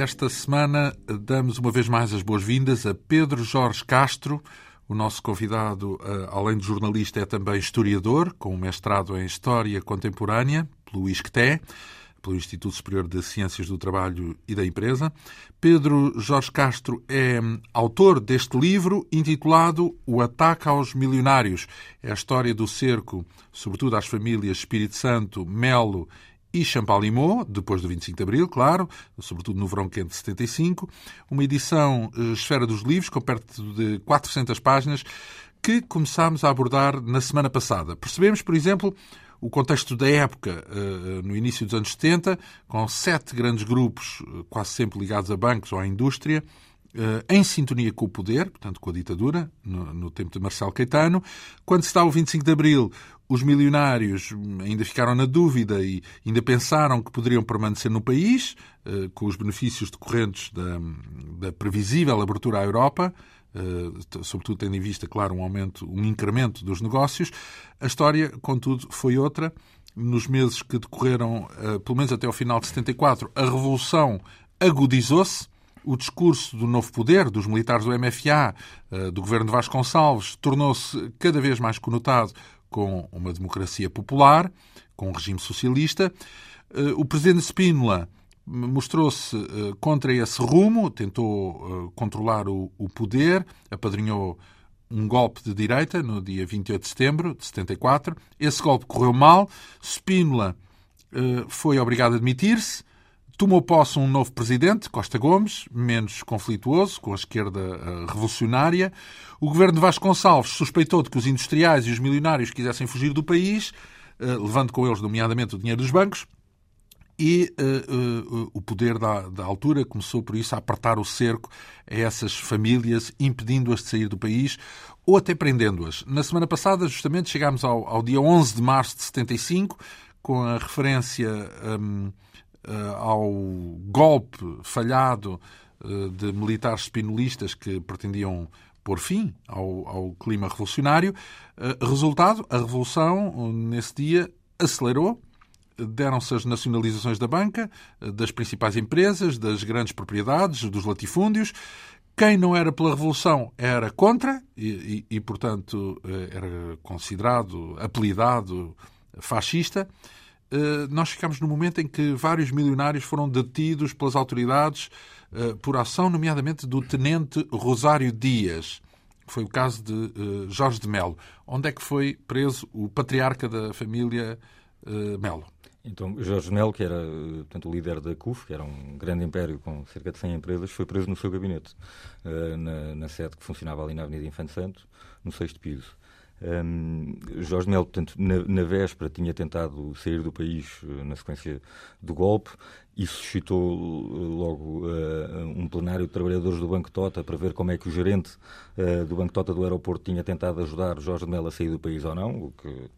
Esta semana damos uma vez mais as boas-vindas a Pedro Jorge Castro. O nosso convidado, eh, além de jornalista, é também historiador, com um mestrado em História Contemporânea, pelo ISCTE pelo Instituto Superior de Ciências do Trabalho e da Empresa. Pedro Jorge Castro é autor deste livro intitulado O Ataque aos Milionários. É a história do cerco, sobretudo às famílias Espírito Santo, Melo e Champalimau, depois do 25 de Abril, claro, sobretudo no verão quente de 75. Uma edição eh, Esfera dos Livros, com perto de 400 páginas, que começámos a abordar na semana passada. Percebemos, por exemplo, o contexto da época, eh, no início dos anos 70, com sete grandes grupos, eh, quase sempre ligados a bancos ou à indústria, eh, em sintonia com o poder, portanto com a ditadura, no, no, tempo de Marcelo Caetano. Quando se dá o 25 de Abril, os milionários ainda ficaram na dúvida e ainda pensaram que poderiam permanecer no país, com os benefícios decorrentes da, da previsível abertura à Europa. Eh, sobretudo tendo em vista, claro, um aumento, um incremento dos negócios. A história, contudo, foi outra. Nos meses que decorreram, eh, pelo menos até ao final de 74, a Revolução agudizou-se. O discurso do novo poder, dos militares do MFA, eh, do governo de Vasconcelos, tornou-se cada vez mais conotado com uma democracia popular, com um regime socialista. O presidente Spínola mostrou-se uh, contra esse rumo, tentou uh, controlar o, poder, apadrinhou um golpe de direita no dia 28 de setembro de 74. Esse golpe correu mal. Spínola foi obrigado a admitir-se. Tomou posse um novo presidente, Costa Gomes, menos conflituoso, com a esquerda revolucionária. O governo de Vasconcelos suspeitou de que os industriais e os milionários quisessem fugir do país, levando com eles, nomeadamente, o dinheiro dos bancos e uh, uh, o poder da, da, altura começou, por isso, a apertar o cerco a essas famílias, impedindo-as de sair do país ou até prendendo-as. Na semana passada, justamente, chegámos ao, ao, dia 11 de março de 75, com a referência um, eh, ao golpe falhado de militares espinolistas que pretendiam pôr fim ao, ao clima revolucionário. resultado, a revolução, nesse dia, acelerou deram-se as nacionalizações da banca, das principais empresas, das grandes propriedades, dos latifúndios. Quem não era pela Revolução era contra e, e, e portanto, eh, era considerado, apelidado fascista. Eh, nós ficamos no momento em que vários milionários foram detidos pelas autoridades eh, por ação, nomeadamente do tenente Rosário Dias. Foi o caso de Jorge de Melo. Onde é que foi preso o patriarca da família Melo? Então, Jorge Melo, que era portanto, o líder da CUF, que era um grande império com cerca de 100 empresas, foi preso no seu gabinete, na, na, sede que funcionava ali na Avenida Infante Santo, no sexto piso. Um, Jorge Melo, portanto, na, na, véspera tinha tentado sair do país uh, na sequência do golpe. Isso suscitou uh, logo um plenário de trabalhadores do Banco Tota para ver como é que o gerente do Banco Tota do aeroporto tinha tentado ajudar Jorge Melo a sair do país ou não, o que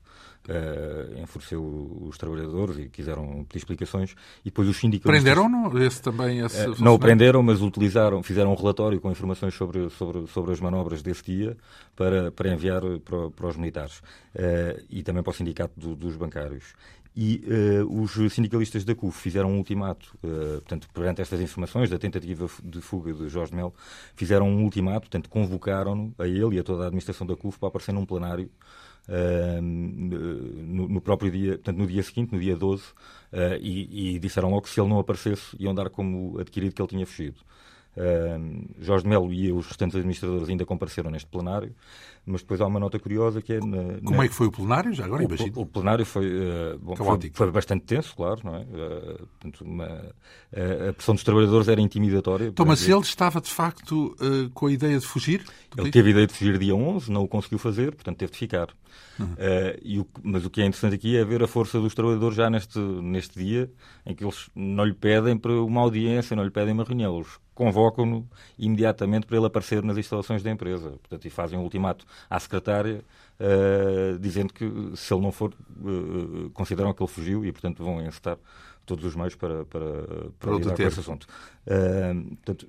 uh, enfureceu os trabalhadores e quiseram pedir explicações. E depois os sindicalistas... Prenderam-no? Esse também... Esse uh, não o prenderam, mas utilizaram, fizeram um relatório com informações sobre, sobre, sobre as manobras desse dia para, para enviar para, para os militares uh, e também para o sindicato do, dos bancários. E uh, os sindicalistas da CUF fizeram um ultimato, uh, portanto, perante estas informações da tentativa de fuga de Jorge Melo, fizeram um ultimato, portanto, convocaram-no a ele e a toda a administração da CUF para aparecer num plenário no, no, próprio dia, portanto, no dia seguinte, no dia 12, uh, e, e, disseram logo que se ele não aparecesse iam dar como adquirido que ele tinha fugido. Uh, Jorge Melo e os restantes administradores ainda compareceram neste plenário, mas depois há uma nota curiosa que é. Na, Como na... é que foi o plenário? Já agora imagino. O, o plenário foi, uh, bom, foi, foi, bastante tenso, claro, não é? Uh, portanto, uma, uh, a pressão dos trabalhadores era intimidatória. Então, mas ele estava de facto com a ideia de fugir? Ele teve a ideia de fugir dia 11, não o conseguiu fazer, portanto teve de ficar. Uhum. Uh, o, mas o que é interessante aqui é ver a força dos trabalhadores já neste, neste dia, em que eles não lhe pedem para uma audiência, não lhe pedem uma reunião, eles convocam-no imediatamente para ele aparecer nas instalações da empresa. Portanto, e fazem um ultimato à secretária uh, dizendo que se ele não for, uh, consideram que ele fugiu e, portanto, vão encetar todos os meios para, para, para lidar com esse assunto. Uh, portanto,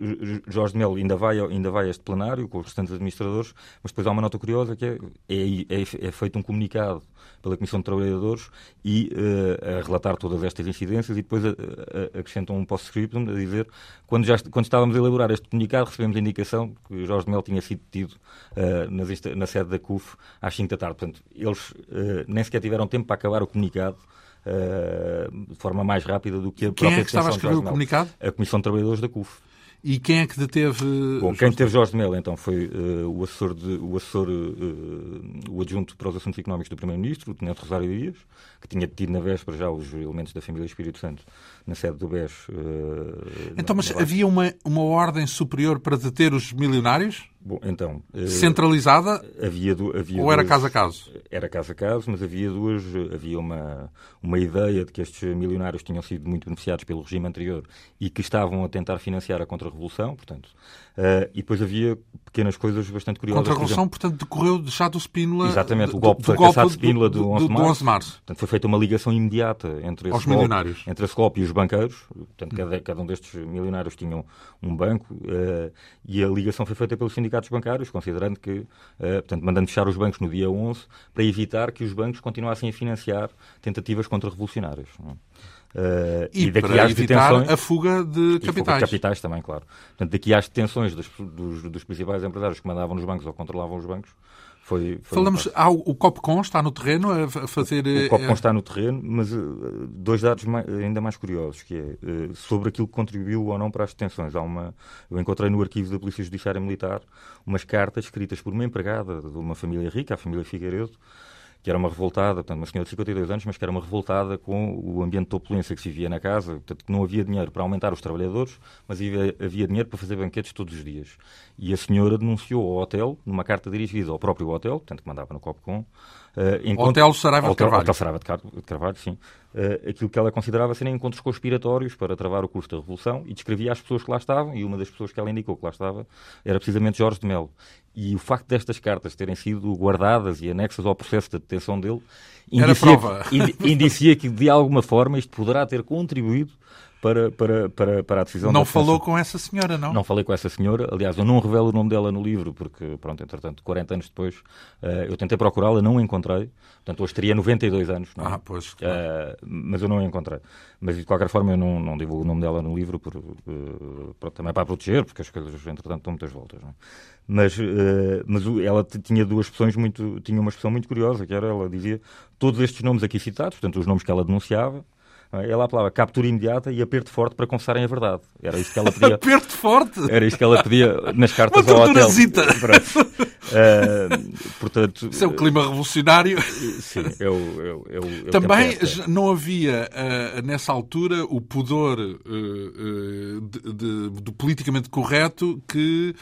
Jorge de Melo ainda vai, ainda vai a este plenário com os restantes administradores, mas depois há uma nota curiosa que é, é, é, é feito um comunicado pela Comissão de Trabalhadores e uh, a relatar todas estas incidências e depois a, a, acrescentam um post-scriptum a dizer quando, já, quando estávamos a elaborar este comunicado recebemos a indicação que Jorge de Melo tinha sido detido uh, na, na sede da CUF às 5 da tarde. Portanto, eles nem sequer tiveram tempo para acabar o comunicado de forma mais rápida do que a Quem própria é que estava a escrever o comunicado? A Comissão de Trabalhadores da CUF. E quem é que deteve. Bom, quem deteve Jorge de Melo, então, foi uh, o assessor, de, o, assessor uh, o adjunto para os assuntos económicos do Primeiro-Ministro, o Tenente Rosário Dias, que tinha detido na véspera já os elementos da família Espírito Santo na sede do BES. Uh, então, mas havia uma, uma ordem superior para deter os milionários? Bom, então. Centralizada? Havia, havia ou era caso a caso? Era caso a caso, mas havia duas. Havia uma, uma ideia de que estes milionários tinham sido muito beneficiados pelo regime anterior e que estavam a tentar financiar a contra-revolução, portanto. Uh, e depois havia pequenas coisas bastante curiosas. Contra-revolução, portanto, decorreu já do Spínola. Exatamente, o golpe do, golpe de Spínola do, do, 11 de março. 11 de março. Portanto, foi feita uma ligação imediata entre, Aos milionários. entre a SCOP e os banqueiros. Portanto, cada, cada um destes milionários tinha um banco uh, e a ligação foi feita pelos sindicatos bancários, considerando que, uh, portanto, mandando fechar os bancos no dia 11 para evitar que os bancos continuassem a financiar tentativas contra-revolucionárias. Uh, e, e daqui às detenções, a fuga de capitais. Fuga de capitais também, claro. Portanto, daqui às detenções dos, dos, dos, principais empresários que mandavam nos bancos ou controlavam os bancos, foi, foi Falamos, há, o Copcon está no terreno a fazer... O, o Copcon é... está no terreno, mas uh, dois dados mais, ainda mais curiosos, que é uh, sobre aquilo que contribuiu ou não para as detenções. Há uma, eu encontrei no arquivo da Polícia Judiciária Militar umas cartas escritas por uma empregada de uma família rica, a família Figueiredo, que era uma revoltada, portanto, uma senhora de 52 anos, mas que era uma revoltada com o ambiente de opulência que se vivia na casa, portanto, não havia dinheiro para aumentar os trabalhadores, mas havia, havia dinheiro para fazer banquetes todos os dias. E a senhora denunciou ao hotel, numa carta dirigida ao próprio hotel, portanto, que mandava no Copcom, Uh, encontro... Hotel Saraiva de Carvalho. Hotel Saraiva de Carvalho, sim. Uh, aquilo que ela considerava serem encontros conspiratórios para travar o curso da Revolução e descrevia as pessoas que lá estavam, e uma das pessoas que ela indicou que lá estava era precisamente Jorge de Melo. E o facto destas cartas terem sido guardadas e anexas ao processo de detenção dele indicia, indicia que, de alguma forma, isto poderá ter contribuído para, para, para, para a decisão Não falou com essa senhora, não? Não falei com essa senhora. Aliás, eu não revelo o nome dela no livro, porque, pronto, entretanto, 40 anos depois, uh, eu tentei procurá-la, não a encontrei. Portanto, hoje teria 92 anos. Não é? Ah, pois. Claro. Uh, mas eu não a encontrei. Mas, de qualquer forma, eu não, não divulgo o nome dela no livro, por, uh, também para proteger, porque as coisas, entretanto, dão muitas voltas. Não é? Mas, mas ela tinha duas expressões muito... Tinha uma expressão muito curiosa, que era, ela dizia, todos estes nomes aqui citados, portanto, os nomes que ela denunciava? Ela apelava captura imediata e aperto forte para confessarem a verdade. Era isto que ela pedia. aperto forte? Era isto que ela pedia nas cartas Uma ao hotel. Uh, portanto, Isso é o clima revolucionário. Sim, é o, é o, é Também não havia, uh, nessa altura, o pudor uh, de, de, do politicamente correto que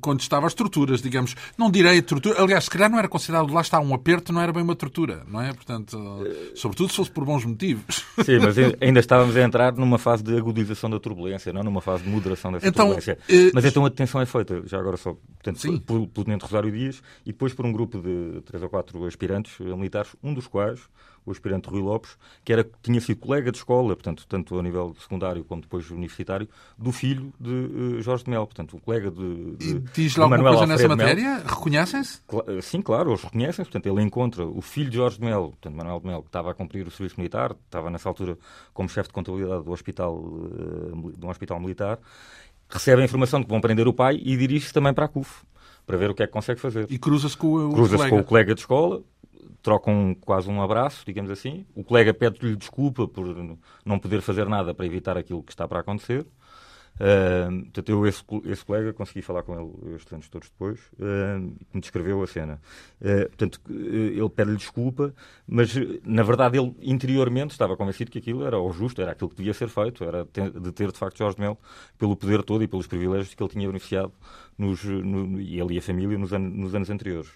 contestava as torturas, digamos. Não direi tortura. Aliás, se calhar não era considerado, lá está, um aperto, não era bem uma tortura, não é? Portanto, sobretudo se fosse por bons motivos. Sim, mas ainda estávamos a entrar numa fase de agudização da turbulência, não numa fase de moderação dessa então, turbulência. Mas então a detenção é feita, já agora só, portanto, Sim. pelo Tenente Rosário Dias e depois por um grupo de três ou quatro aspirantes militares, um dos quais o aspirante Rui Lopes, que era, tinha sido colega de escola, portanto, tanto a nível secundário como depois universitário, do filho de uh, Jorge de Mel, portanto, o colega de, de E diz lá alguma coisa nessa matéria? Reconhecem-se? Eh, sim, claro, eles reconhecem portanto, ele encontra o filho de Jorge de Mel, portanto, Manuel de Mel, que estava a cumprir o serviço militar, estava nessa altura como chefe de contabilidade do hospital, uh, de um hospital militar, recebe a informação de que vão prender o pai e dirige-se também para a CUF para ver o que é que consegue fazer. E cruza-se com o, cruza colega. com o colega de escola, trocam quase um abraço, digamos assim. O colega pede-lhe desculpa por não poder fazer nada para evitar aquilo que está para acontecer. Uh, portanto, eu, esse, esse, colega, consegui falar com ele estes anos todos depois, uh, me descreveu a cena. Uh, portanto, ele pede-lhe desculpa, mas na verdade ele interiormente estava convencido que aquilo era o justo, era aquilo que devia ser feito, era de ter de facto Jorge de Mel pelo poder todo e pelos privilégios que ele tinha beneficiado, nos, no, ele e a família, nos, an nos anos anteriores.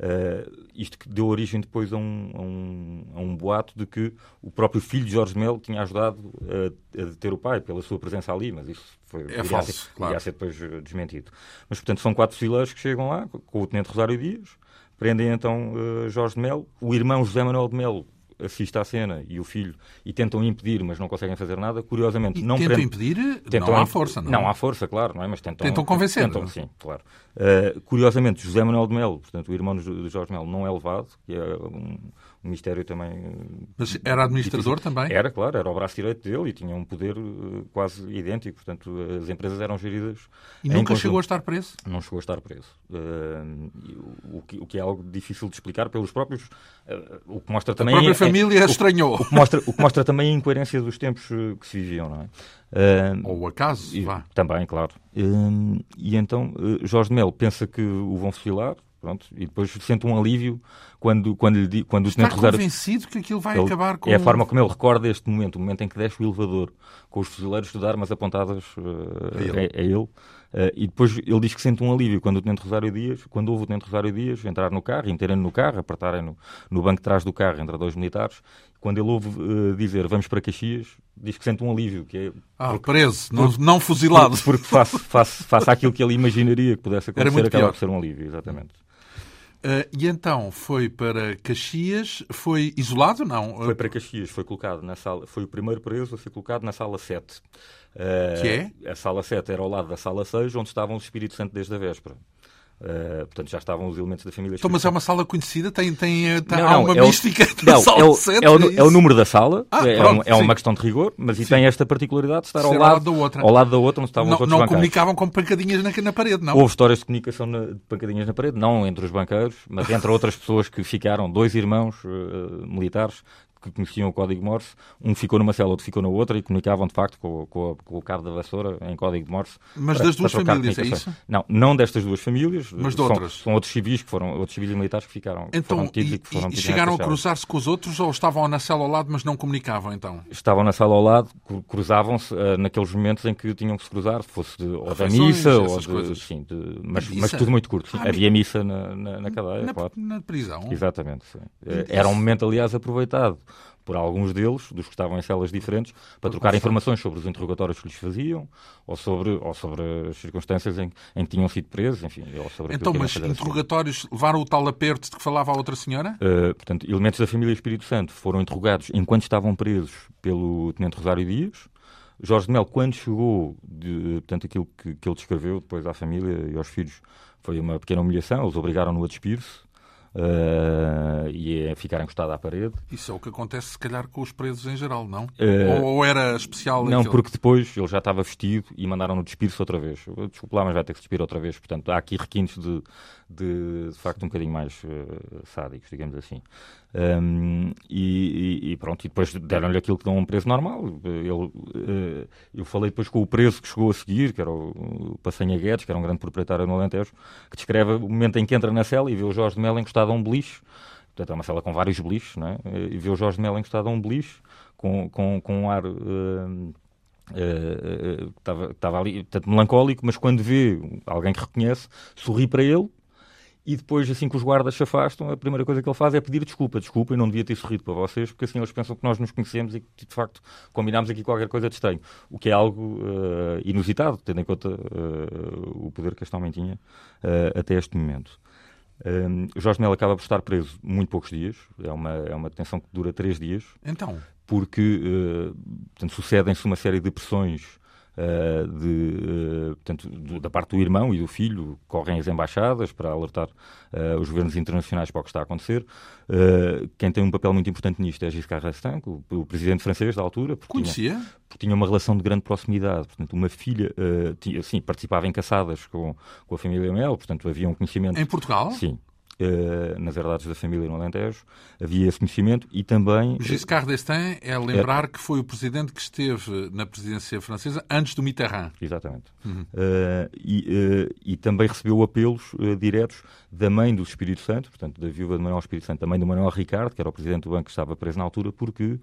Uh, isto que deu origem depois a um, a, um, a um, boato de que o próprio filho de Jorge Melo tinha ajudado a, a deter o pai pela sua presença ali, mas isso foi, é falso, ser, claro. ser depois desmentido. Mas, portanto, são quatro fuzileiros que chegam lá, com o Tenente Rosário Dias, prendem então uh, Jorge de Melo. O irmão José Manuel de Melo assiste à cena e o filho e tentam impedir, mas não conseguem fazer nada. Curiosamente, e não tentam prende... impedir, tentam não há força, não? Não há força, claro, não é? Mas tentam, tentam convencer. Tentam, sim, claro. Uh, curiosamente, José Manuel de Melo, portanto, o irmão de Jorge Melo, não é levado, que é um, um mistério também. Mas era administrador difícil. também? Era, claro, era o braço direito dele e tinha um poder uh, quase idêntico. Portanto, as empresas eram geridas. E nunca conjunto. chegou a estar preso? Não chegou a estar preso. Uh, o, que, o, que, é algo difícil de explicar pelos próprios. Uh, o que mostra também. A própria família é, estranhou. O, o, que mostra, o que mostra também a incoerência dos tempos que se viviam, não é? Uh, Ou o acaso, e, vá. Também, claro. E então Jorge Melo pensa que o vão fuzilar, Pronto, e depois sente um alívio quando, quando, lhe, quando Está o Tenente Rosário... convencido que aquilo vai ele, acabar com... É a forma como ele recorda este momento, o momento em que desce o elevador, com os fuzileiros de armas apontadas uh, a ele. A, a ele. Uh, e depois ele diz que sente um alívio quando o Tenente Rosário Dias, quando houve o Tenente Rosário Dias entrar no carro, meterem no carro, apertarem no, no banco de trás do carro entre dois militares, quando ele ouve uh, dizer vamos para Caxias, diz que sente um alívio. Que é ah, porque, preso, não, não fuzilado. Porque, porque face, face, face àquilo que ele imaginaria que pudesse acontecer, acaba por ser um alívio, exatamente. Uh, e então foi para Caxias, foi isolado não? Foi para Caxias, foi colocado na sala, foi o primeiro preso a ser colocado na sala 7. Uh, que é? A sala 7 era ao lado da sala 6, onde estavam os Espírito Santo desde a véspera. Uh, portanto, já estavam os elementos da família. Então, mas é uma sala conhecida? Tem, tem, tem não, há uma é mística o, não, é o, 7, é, o, é, é, o, número da sala, ah, é, pronto, é, uma questão de rigor, mas e tem esta particularidade de estar ao lado, da outra. ao lado da outra, onde estavam não, os outros Não bancários. comunicavam com pancadinhas na, na parede, não? Houve histórias de comunicação na, de pancadinhas na parede, não entre os banqueiros, mas entre outras pessoas que ficaram, dois irmãos uh, militares, que conheciam o código Morse, um ficou numa cela, outro ficou na outra e comunicavam de facto com, com, com o cabo da vassoura em código de Morse. Mas para, das duas famílias, é isso? Não, não destas duas famílias. Mas de outras? São, outros civis que foram, outros civis e militares que ficaram. Então, foram e, e que foram e chegaram a cruzar-se com os outros ou estavam na cela ao lado, mas não comunicavam então? Estavam na sala ao lado, cruzavam-se uh, naqueles momentos em que tinham que se cruzar, fosse de, ou da missa ou de, coisas. Sim, de, mas, mas, tudo muito curto. Sim. Ah, Havia missa na, na, na cadeia, na, claro. Na prisão. Exatamente. Sim. Era um momento, aliás, aproveitado por alguns deles, dos que estavam em celas diferentes, para trocar informações sobre os interrogatórios que lhes faziam ou sobre, ou sobre as circunstâncias em, em que tinham sido presos, enfim. Ou sobre então, mas interrogatórios levaram o tal aperto de que falava a outra senhora? Uh, portanto, elementos da família Espírito Santo foram interrogados enquanto estavam presos pelo Tenente Rosário Dias. Jorge de Mel, quando chegou, de, portanto, aquilo que, que ele descreveu depois à família e aos filhos, foi uma pequena humilhação, eles obrigaram-no a despir-se uh, e a ficar encostado à parede. Isso é o que acontece, se calhar, com os presos em geral, não? Uh, ou, era especial? Não, aquilo? porque depois ele já estava vestido e mandaram-no despir-se outra vez. Desculpe lá, mas vai ter que se despir outra vez. Portanto, há aqui requintes de, de, de facto, um bocadinho mais uh, sádicos, digamos assim. Um, e, e, pronto, e depois deram-lhe aquilo que dão um preso normal. Ele, uh, eu falei depois com o preso que chegou a seguir, que era o, Passanha Guedes, que era um grande proprietário no Alentejo, que descreve o momento em que entra na cela e vê o Jorge de Melo encostado a um beliche. Portanto, é uma cela com vários beliches, não é? E vê o Jorge de Melo encostado a um beliche, com, com, com um ar. Uh, uh, estava, estava ali, portanto, melancólico, mas quando vê alguém que reconhece, sorri para ele e depois, assim que os guardas se afastam, a primeira coisa que ele faz é pedir desculpa. Desculpa, eu não devia ter sorrido para vocês, porque assim eles pensam que nós nos conhecemos e que, de facto, combinámos aqui qualquer coisa de estranho. O que é algo uh, inusitado, tendo em conta uh, o poder que este homem tinha uh, até este momento. Um, Jorge Melo acaba por estar preso muito poucos dias, é uma, é uma detenção que dura três dias. Então? Porque portanto, sucedem-se uma série de pressões uh, de, uh, portanto, do, da parte do irmão e do filho, correm as embaixadas para alertar uh, os governos internacionais para o que está a acontecer. quem tem um papel muito importante nisto é Giscard d'Estaing, o, o, presidente francês da altura. Porque Conhecia? Tinha, porque tinha uma relação de grande proximidade. Portanto, uma filha tinha, sim, participava em caçadas com, com a família Mel, portanto, havia um conhecimento... Em Portugal? Sim, uh, nas herdades da família no Alentejo, havia esse conhecimento e também... O Giscard d'Estaing é lembrar é... que foi o presidente que esteve na presidência francesa antes do Mitterrand. Exatamente. Uhum. Uh, e, uh, e, também recebeu apelos diretos da mãe do Espírito Santo, portanto, da viúva de Manuel Espírito Santo, da mãe do Manuel Ricardo, que era o presidente do banco que estava preso na altura, porque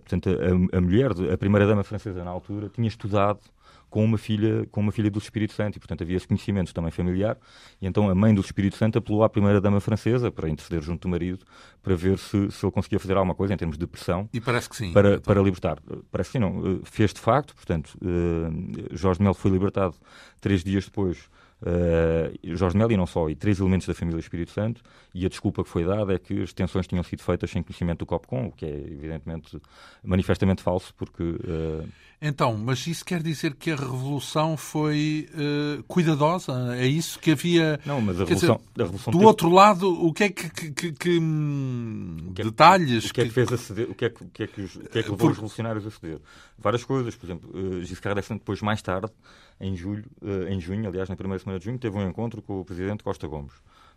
portanto, a, a mulher, a primeira-dama francesa na altura, tinha estudado com uma filha, com uma filha do Espírito Santo, e portanto havia esse conhecimento também familiar, e então a mãe do Espírito Santo apelou à primeira-dama francesa para interceder junto do marido, para ver se, se ele conseguia fazer alguma coisa em termos de pressão. E parece que sim. Para, então. para libertar. Parece que sim, não. Eh, fez de facto, portanto, uh, Jorge Melo foi libertado três dias depois uh, Jorge Melo e não só, e três elementos da família Espírito Santo, e a desculpa que foi dada é que as detenções tinham sido feitas sem conhecimento do COPCOM, o que é evidentemente manifestamente falso, porque... Uh... Então, mas isso quer dizer que a revolução foi uh, cuidadosa? É isso que havia... Não, mas a revolução... Dizer, a revolução do teve... outro lado, o que é que... que, que, que hum, o que é, detalhes... O que é que fez aceder... O que é que, o que, é que, os, o que, é que levou por... os revolucionários a ceder? Várias coisas, por exemplo, uh, Giscard d'Estaing depois, mais tarde, em julho, uh, em junho, aliás, na primeira semana de junho, teve um encontro com o presidente Costa Gomes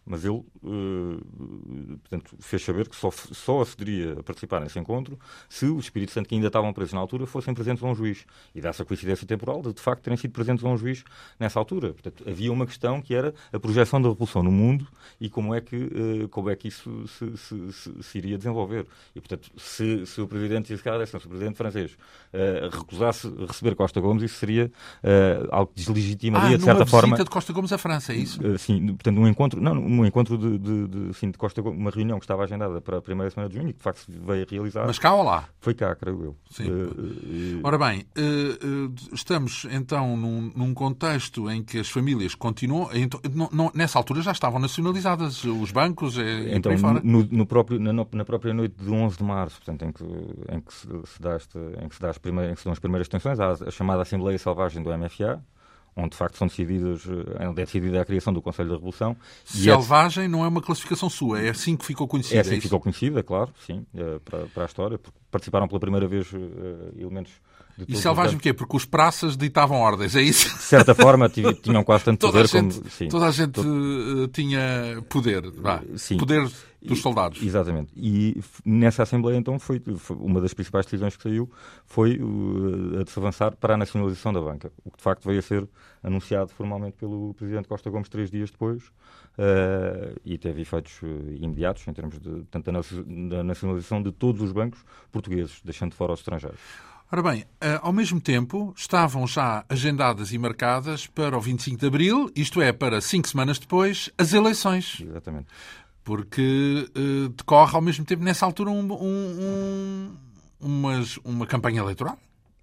mas ele uh, portanto, fez saber que só, só acederia a participar nesse encontro se os Espíritos Santo que ainda estavam presos na altura fossem presentes a um juiz. E dessa coincidência temporal de, de facto, terem sido presentes a um juiz nessa altura. Portanto, havia uma questão que era a projeção da revolução no mundo e como é que, uh, como é que isso se, se, se, se, iria desenvolver. E, portanto, se, se o Presidente Giscard se o Presidente francês uh, recusasse receber Costa Gomes, isso seria algo que deslegitimaria, ah, de certa forma... visita de Costa Gomes à França, é isso? sim, portanto, um encontro... Não, um encontro de, de, de, assim, de Costa uma reunião que estava agendada para a primeira semana de junho e que de facto veio a realizar. Mas cá ou lá? Foi cá, creio eu. Sim. Uh, uh, Ora bem, uh, estamos então num, num, contexto em que as famílias continuam. Então, não, não, nessa altura já estavam nacionalizadas os bancos e então, no, no, próprio, na, na, própria noite de 11 de março, portanto, em que, em que, se, se, dá este, em que se dá as primeiras, em que se dão as primeiras tensões, há a chamada Assembleia Selvagem do MFA onde de facto são decididas, eh, onde é decidida a criação do Conselho da Revolução. Selvagem é... não é uma classificação sua, é assim que ficou conhecida. É assim é que ficou conhecida, claro, sim, é, para, para a história, porque participaram pela primeira vez uh, elementos e selvagem o quê? Porque os praças ditavam ordens, é isso? De certa forma, tinham quase tanto poder gente, como. Sim, toda a gente todo... tinha poder, vá, sim. poder dos soldados. Exatamente. E nessa Assembleia, então, foi, foi, uma das principais decisões que saiu foi uh, a de se avançar para a nacionalização da banca, o que de facto veio a ser anunciado formalmente pelo Presidente Costa Gomes três dias depois uh, e teve efeitos uh, imediatos em termos de, tanto da nacionalização de todos os bancos portugueses, deixando de fora os estrangeiros. Ora bem, eh, ao mesmo tempo, estavam já agendadas e marcadas para o 25 de Abril, isto é, para cinco semanas depois, as eleições. Exatamente. Porque uh, decorre ao mesmo tempo, nessa altura, um, um, um, uma campanha eleitoral.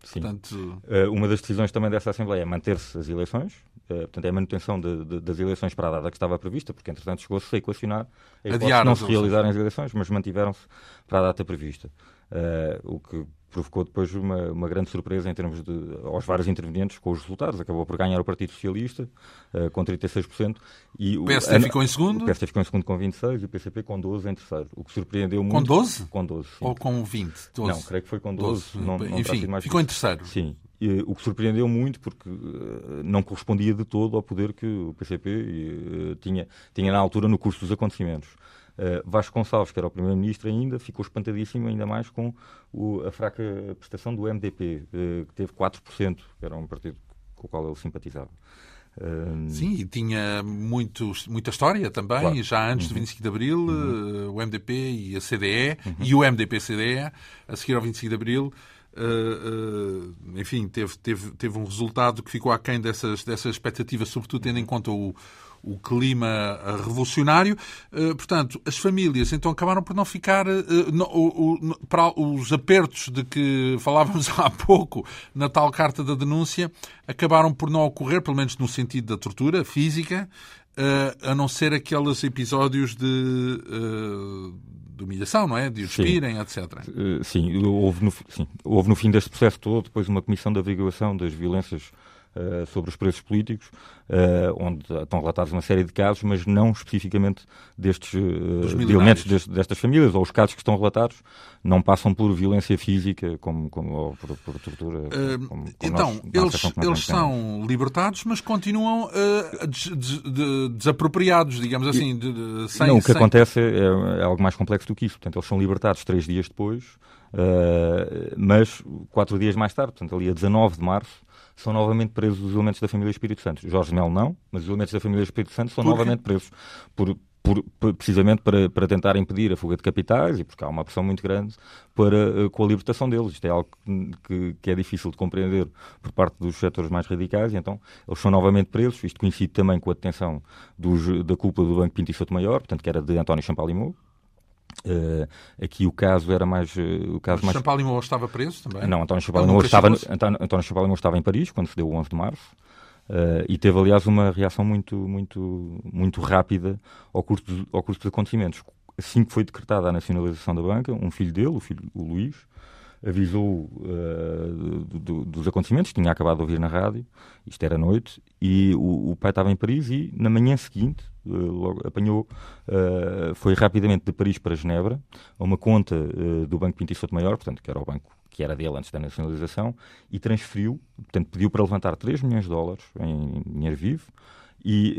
Sim. Portanto... Uh, uma das decisões também dessa Assembleia é manter-se as eleições, uh, portanto, é a manutenção de, de, das eleições para a data que estava prevista, porque entretanto chegou-se a equacionar a hipótese não se realizarem as eleições, mas mantiveram-se para a data prevista. Uh, o que provocou depois uma, uma grande surpresa em termos de aos vários intervenientes com os resultados. Acabou por ganhar o Partido Socialista uh, com 36%. E o PSD ficou em segundo? O PSD ficou em segundo com 26% e o PCP com 12% em terceiro. O que surpreendeu muito. Com 12? Com 12. Sim. Ou com 20? 12. Não, creio que foi com 12. 12. Não, não Enfim, mais ficou em terceiro. Sim. O que surpreendeu muito porque uh, não correspondia de todo ao poder que o PCP uh, tinha, tinha na altura no curso dos acontecimentos. Uh, Vasco Gonçalves, que era o primeiro-ministro ainda, ficou espantadíssimo ainda mais com o, a fraca prestação do MDP, uh, eh, que teve 4%, que era um partido com o qual ele simpatizava. Uh... Sim, e tinha muitos, muita história também, claro. já antes uhum. do 25 de Abril, uhum. o MDP e a CDE, uhum. e o MDP-CDE, a seguir ao 25 de Abril, Uh, uh, enfim, teve, teve, teve um resultado que ficou aquém dessas, dessas expectativas, sobretudo tendo em conta o, o clima eh, revolucionário. Eh, portanto, as famílias então acabaram por não ficar eh, para os apertos de que falávamos há pouco na tal carta da denúncia, acabaram por não ocorrer, pelo menos no sentido da tortura física, a não ser aqueles episódios de de humilhação, não é? De despirem, etc. Sim, houve no, sim, houve no fim deste processo todo depois uma comissão de averiguação das violências uh, sobre os preços políticos, uh, onde estão relatados uma série de casos, mas não especificamente destes uh, de elementos destas famílias, ou os casos que estão relatados não passam por violência física como, como ou por, por tortura. Como, como então, nós, eles, eles são libertados, mas continuam des, des, desapropriados, digamos assim, de, de, sem... Não, o que sem... acontece é, é, algo mais complexo do que isso. Portanto, eles são libertados três dias depois, mas quatro dias mais tarde, portanto, ali a 19 de março, são novamente presos os elementos da família Espírito Santo. Jorge Melo não, mas os elementos da família Espírito Santo são novamente presos por, por, precisamente para, para tentar impedir a fuga de capitais e porque há uma pressão muito grande para, uh, com a libertação deles. Isto é algo que, que, é difícil de compreender por parte dos setores mais radicais e então eles são novamente presos. Isto coincide também com a detenção dos, da culpa do Banco Pinto e Souto Maior, portanto que era de António Champalimau, Uh, aqui o caso era mais. Uh, o caso Mas mais... Champalimau estava preso também? Não, António Champalimau estava, António, António estava em Paris quando se deu o 11 de março. Uh, e teve, aliás, uma reação muito, muito, muito rápida ao curso, ao curso dos acontecimentos. Assim que foi decretada a nacionalização da banca, um filho dele, o, filho, o Luís, avisou uh, do, do, dos acontecimentos, tinha acabado de ouvir na rádio, isto era noite, e o, o pai estava em Paris e na manhã seguinte uh, logo apanhou, uh, foi rapidamente de Paris para Genebra, a uma conta do Banco Pinto e Maior, portanto, que era o banco que era dele antes da nacionalização, e transferiu, portanto, pediu para levantar 3 milhões de dólares em dinheiro vivo, e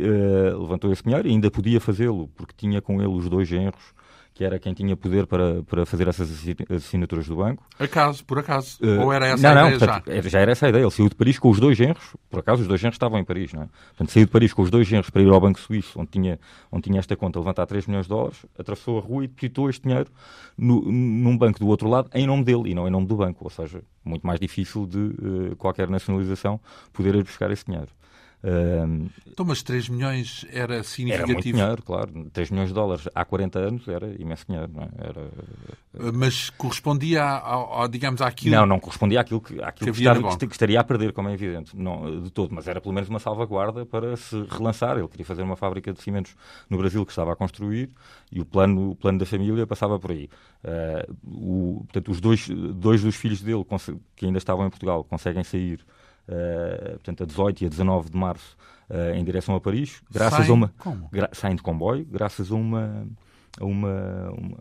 levantou esse dinheiro e ainda podia fazê-lo, porque tinha com ele os dois genros que era quem tinha poder para, para fazer essas assinaturas do banco. Acaso, por acaso? Uh, Ou era essa não, a ideia não, portanto, já? já era essa a ideia. Ele saiu de Paris com os dois genros, por acaso os dois genros estavam em Paris, não é? Portanto, saiu de Paris com os dois genros para ir ao Banco Suíço, onde tinha, onde tinha esta conta, levantar 3 milhões de dólares, atravessou a rua e depositou este dinheiro no, num banco do outro lado, em nome dele, e não em nome do banco. Ou seja, muito mais difícil de uh, qualquer nacionalização poder ir buscar esse dinheiro. Uh, então, mas 3 milhões era significativo? Era muito dinheiro, claro. 3 milhões de dólares há 40 anos era imenso dinheiro. É? era... Ah, mas correspondia, ao, ao, digamos, àquilo... Não, não correspondia àquilo que, àquilo que, que, estaria a perder, como é evidente. Não, de todo, mas era pelo menos uma salvaguarda para se relançar. Ele queria fazer uma fábrica de cimentos no Brasil que estava a construir e o plano, o plano da família passava por aí. Uh, o, portanto, os dois, dois dos filhos dele, que ainda estavam em Portugal, conseguem sair portanto, a 18 e a 19 de março, uh, em direção a Paris, graças saem, a uma. Saem de comboio, graças a uma. A, uma,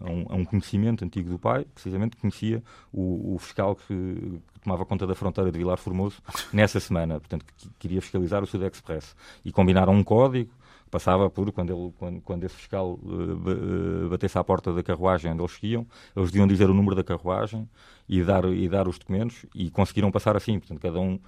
a, um, a, um, conhecimento antigo do pai, precisamente conhecia o, o fiscal que, que, tomava conta da fronteira de Vilar Formoso nessa semana, portanto, que queria fiscalizar o Sud Express. E combinaram um código, passava por, quando, ele, quando, quando esse fiscal uh, batesse à porta da carruagem onde eles iam, eles deviam dizer o número da carruagem e dar, e dar os documentos e conseguiram passar assim. Portanto, cada um,